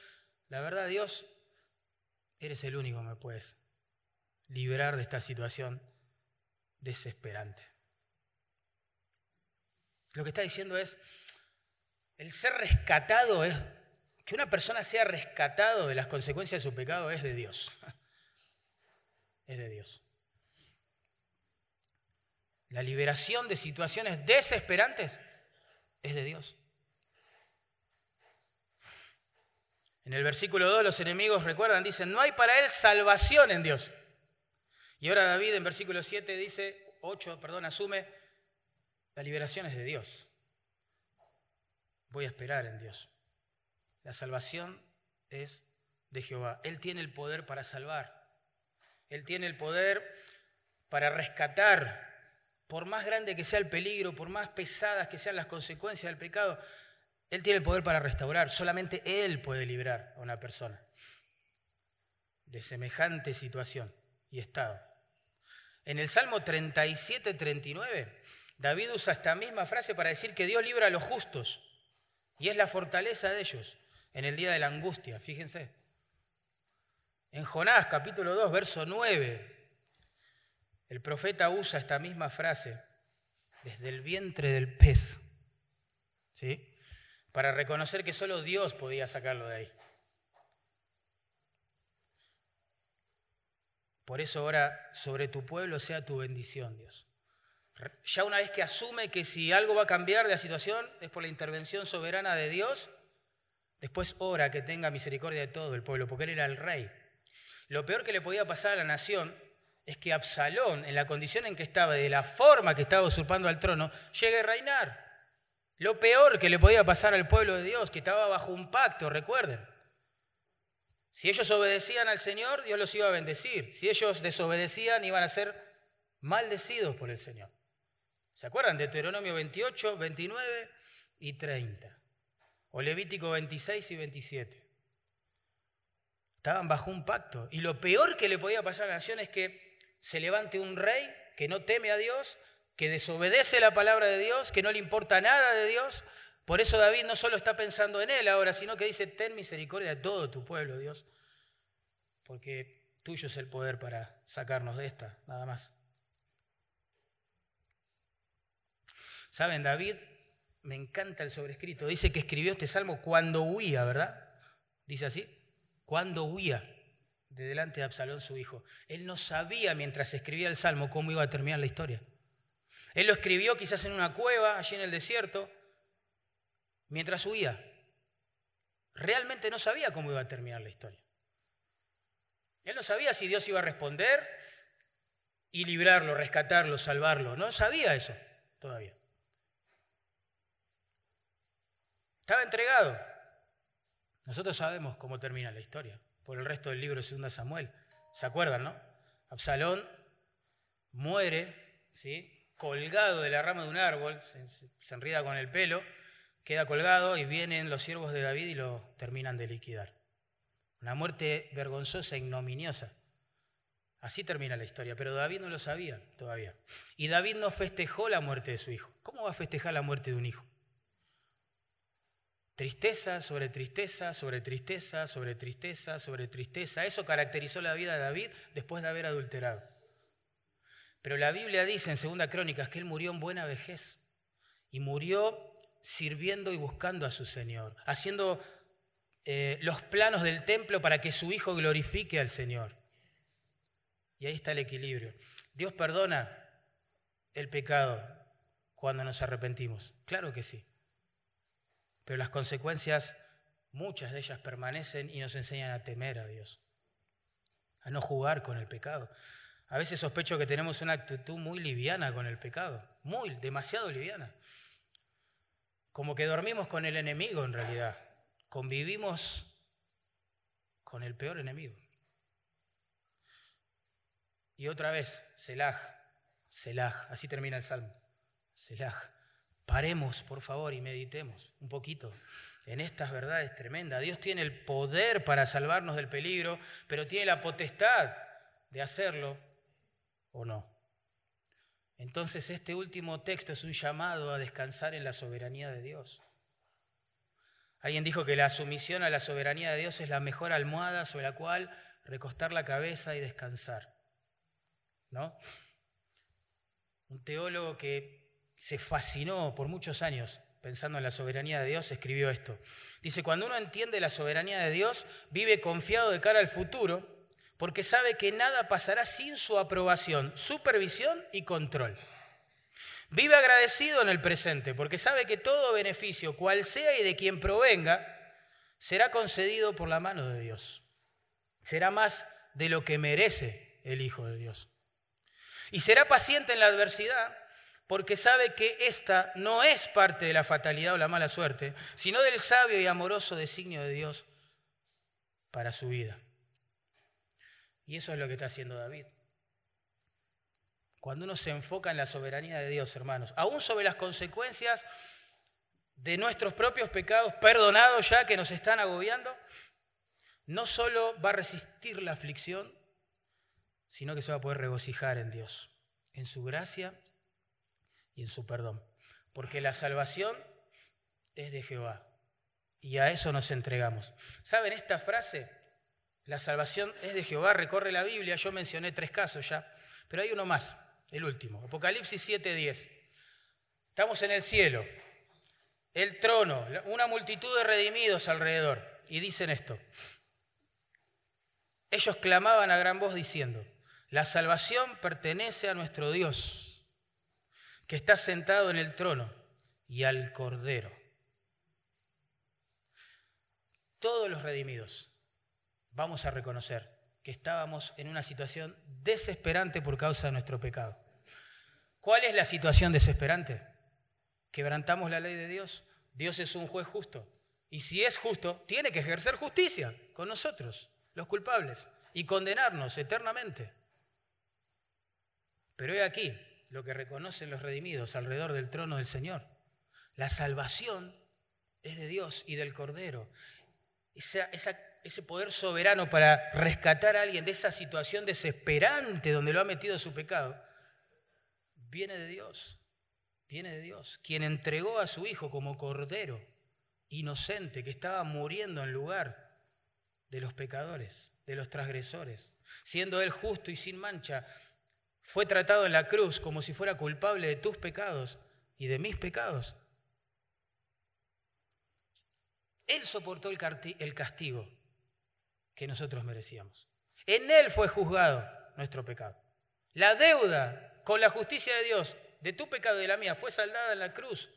la verdad, Dios, eres el único que me puedes liberar de esta situación desesperante. Lo que está diciendo es, el ser rescatado es, que una persona sea rescatado de las consecuencias de su pecado es de Dios. *laughs* Es de Dios. La liberación de situaciones desesperantes es de Dios. En el versículo 2 los enemigos recuerdan, dicen, no hay para él salvación en Dios. Y ahora David en versículo 7 dice, 8, perdón, asume, la liberación es de Dios. Voy a esperar en Dios. La salvación es de Jehová. Él tiene el poder para salvar. Él tiene el poder para rescatar, por más grande que sea el peligro, por más pesadas que sean las consecuencias del pecado, él tiene el poder para restaurar. Solamente Él puede librar a una persona de semejante situación y estado. En el Salmo 37, 39, David usa esta misma frase para decir que Dios libra a los justos y es la fortaleza de ellos en el día de la angustia. Fíjense. En Jonás capítulo 2, verso 9, el profeta usa esta misma frase desde el vientre del pez. ¿Sí? Para reconocer que solo Dios podía sacarlo de ahí. Por eso ahora sobre tu pueblo sea tu bendición, Dios. Ya una vez que asume que si algo va a cambiar de la situación es por la intervención soberana de Dios, después ora que tenga misericordia de todo el pueblo, porque él era el rey. Lo peor que le podía pasar a la nación es que Absalón, en la condición en que estaba y de la forma que estaba usurpando al trono, llegue a reinar. Lo peor que le podía pasar al pueblo de Dios, que estaba bajo un pacto, recuerden. Si ellos obedecían al Señor, Dios los iba a bendecir. Si ellos desobedecían, iban a ser maldecidos por el Señor. ¿Se acuerdan? De Deuteronomio 28, 29 y 30. O Levítico 26 y 27. Estaban bajo un pacto. Y lo peor que le podía pasar a la nación es que se levante un rey que no teme a Dios que desobedece la palabra de Dios, que no le importa nada de Dios. Por eso David no solo está pensando en él ahora, sino que dice, ten misericordia de todo tu pueblo, Dios, porque tuyo es el poder para sacarnos de esta, nada más. Saben, David, me encanta el sobrescrito, dice que escribió este salmo cuando huía, ¿verdad? Dice así, cuando huía de delante de Absalón su hijo. Él no sabía mientras escribía el salmo cómo iba a terminar la historia. Él lo escribió quizás en una cueva, allí en el desierto, mientras huía. Realmente no sabía cómo iba a terminar la historia. Él no sabía si Dios iba a responder y librarlo, rescatarlo, salvarlo. No sabía eso todavía. Estaba entregado. Nosotros sabemos cómo termina la historia por el resto del libro de 2 Samuel. ¿Se acuerdan, no? Absalón muere, ¿sí? Colgado de la rama de un árbol, se, enrida con el pelo, queda colgado y vienen los siervos de David y lo terminan de liquidar. Una muerte vergonzosa, ignominiosa. Así termina la historia, pero David no lo sabía todavía. Y David no festejó la muerte de su hijo. ¿Cómo va a festejar la muerte de un hijo? Tristeza sobre tristeza, sobre tristeza, sobre tristeza, sobre tristeza. Eso caracterizó la vida de David después de haber adulterado. Pero la Biblia dice en 2 Crónicas que él murió en buena vejez y murió sirviendo y buscando a su Señor, haciendo eh, los planos del templo para que su hijo glorifique al Señor. Y ahí está el equilibrio. Dios perdona el pecado cuando nos arrepentimos. Claro que sí. Pero las consecuencias, muchas de ellas permanecen y nos enseñan a temer a Dios, a no jugar con el pecado. A veces sospecho que tenemos una actitud muy liviana con el pecado, muy, demasiado liviana. Como que dormimos con el enemigo en realidad, convivimos con el peor enemigo. Y otra vez, Selah, Selah, así termina el salmo. Selah. Paremos, por favor, y meditemos un poquito en estas verdades tremendas. Dios tiene el poder para salvarnos del peligro, pero tiene la potestad de hacerlo o no. Entonces este último texto es un llamado a descansar en la soberanía de Dios. Alguien dijo que la sumisión a la soberanía de Dios es la mejor almohada sobre la cual recostar la cabeza y descansar. ¿No? Un teólogo que se fascinó por muchos años pensando en la soberanía de Dios, escribió esto. Dice, cuando uno entiende la soberanía de Dios, vive confiado de cara al futuro, porque sabe que nada pasará sin su aprobación, supervisión y control. Vive agradecido en el presente, porque sabe que todo beneficio, cual sea y de quien provenga, será concedido por la mano de Dios. Será más de lo que merece el Hijo de Dios. Y será paciente en la adversidad, porque sabe que esta no es parte de la fatalidad o la mala suerte, sino del sabio y amoroso designio de Dios para su vida. Y eso es lo que está haciendo David. Cuando uno se enfoca en la soberanía de Dios, hermanos, aún sobre las consecuencias de nuestros propios pecados perdonados ya que nos están agobiando, no solo va a resistir la aflicción, sino que se va a poder regocijar en Dios, en su gracia y en su perdón. Porque la salvación es de Jehová. Y a eso nos entregamos. ¿Saben esta frase? La salvación es de Jehová, recorre la Biblia. Yo mencioné tres casos ya, pero hay uno más, el último. Apocalipsis 7:10. Estamos en el cielo, el trono, una multitud de redimidos alrededor. Y dicen esto. Ellos clamaban a gran voz diciendo, la salvación pertenece a nuestro Dios que está sentado en el trono y al Cordero. Todos los redimidos vamos a reconocer que estábamos en una situación desesperante por causa de nuestro pecado. ¿Cuál es la situación desesperante? Quebrantamos la ley de Dios. Dios es un juez justo. Y si es justo, tiene que ejercer justicia con nosotros, los culpables, y condenarnos eternamente. Pero he aquí, lo que reconocen los redimidos alrededor del trono del Señor. La salvación es de Dios y del Cordero. Ese poder soberano para rescatar a alguien de esa situación desesperante donde lo ha metido su pecado, viene de Dios, viene de Dios, quien entregó a su Hijo como Cordero, inocente, que estaba muriendo en lugar de los pecadores, de los transgresores, siendo Él justo y sin mancha, fue tratado en la cruz como si fuera culpable de tus pecados y de mis pecados. Él soportó el castigo que nosotros merecíamos. En Él fue juzgado nuestro pecado. La deuda con la justicia de Dios de tu pecado y de la mía fue saldada en la cruz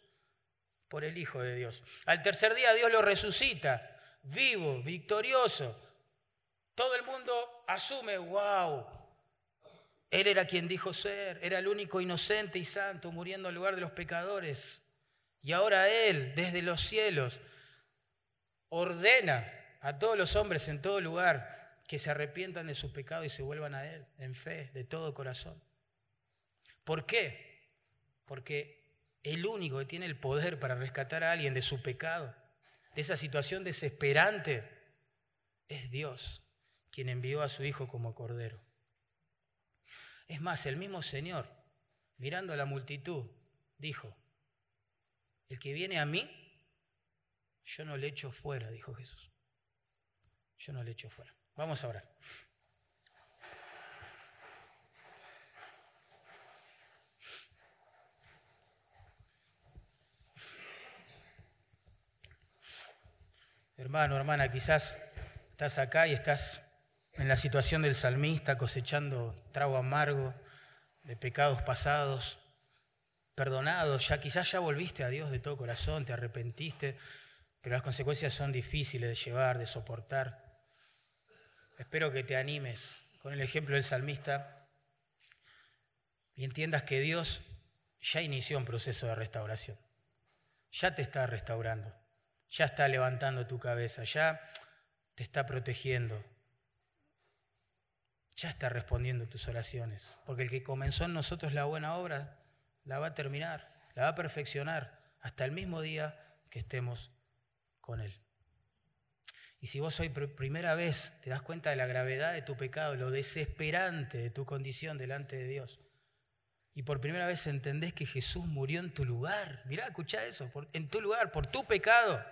por el Hijo de Dios. Al tercer día Dios lo resucita, vivo, victorioso. Todo el mundo asume, wow, él era quien dijo ser, era el único inocente y santo muriendo en lugar de los pecadores. Y ahora Él, desde los cielos, ordena a todos los hombres en todo lugar que se arrepientan de su pecado y se vuelvan a Él en fe, de todo corazón. ¿Por qué? Porque El único que tiene el poder para rescatar a alguien de su pecado, de esa situación desesperante, es Dios, quien envió a su Hijo como Cordero. Es más, el mismo Señor, mirando a la multitud, dijo, el que viene a mí, yo no le echo fuera, dijo Jesús. Yo no le echo fuera. Vamos a orar. Hermano, hermana, quizás estás acá y estás en la situación del salmista cosechando trago amargo de pecados pasados, perdonados, ya quizás ya volviste a Dios de todo corazón, te arrepentiste, pero las consecuencias son difíciles de llevar, de soportar. Espero que te animes con el ejemplo del salmista y entiendas que Dios ya inició un proceso de restauración. Ya te está restaurando, ya está levantando tu cabeza, ya te está protegiendo, ya está respondiendo tus oraciones. Porque el que comenzó en nosotros la buena obra, la va a terminar, la va a perfeccionar hasta el mismo día que estemos con Él. Y si vos hoy por primera vez te das cuenta de la gravedad de tu pecado, lo desesperante de tu condición delante de Dios, y por primera vez entendés que Jesús murió en tu lugar, mirá, escuchá eso, en tu lugar, por tu pecado,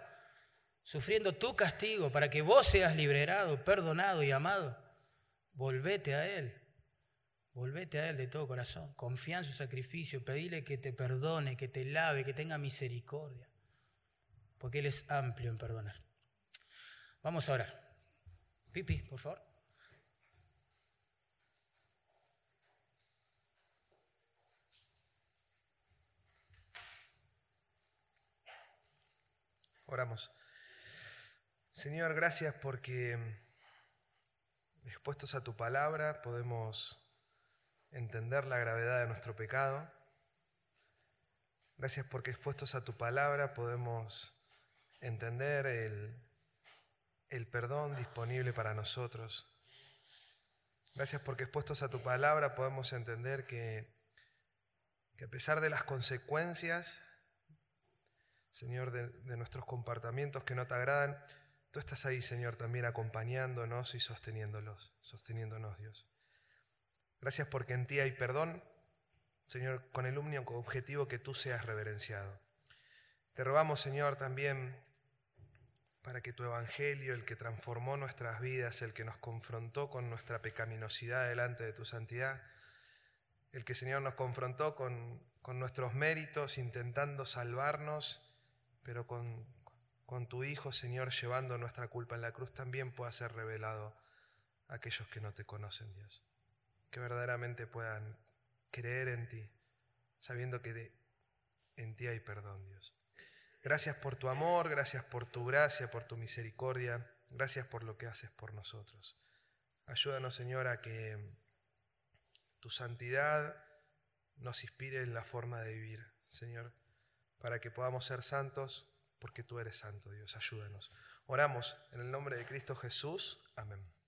sufriendo tu castigo para que vos seas liberado, perdonado y amado, volvete a Él, volvete a Él de todo corazón, confía en su sacrificio, pedile que te perdone, que te lave, que tenga misericordia, porque Él es amplio en perdonar. Vamos a orar. Pipi, por favor. Oramos. Señor, gracias porque expuestos a tu palabra podemos entender la gravedad de nuestro pecado. Gracias porque expuestos a tu palabra podemos entender el el perdón disponible para nosotros. Gracias porque expuestos a tu palabra podemos entender que, que a pesar de las consecuencias, Señor, de, nuestros comportamientos que no te agradan, tú estás ahí, Señor, también acompañándonos y sosteniéndolos, sosteniéndonos, Dios. Gracias porque en ti hay perdón, Señor, con el único objetivo que tú seas reverenciado. Te rogamos, Señor, también para que tu Evangelio, el que transformó nuestras vidas, el que nos confrontó con nuestra pecaminosidad delante de tu santidad, el que Señor nos confrontó con, con nuestros méritos, intentando salvarnos, pero con, con tu Hijo, Señor, llevando nuestra culpa en la cruz, también pueda ser revelado a aquellos que no te conocen, Dios. Que verdaderamente puedan creer en ti, sabiendo que en ti hay perdón, Dios. Gracias por tu amor, gracias por tu gracia, por tu misericordia, gracias por lo que haces por nosotros. Ayúdanos, Señor, a que tu santidad nos inspire en la forma de vivir, Señor, para que podamos ser santos, porque tú eres santo, Dios. Ayúdanos. Oramos en el nombre de Cristo Jesús. Amén.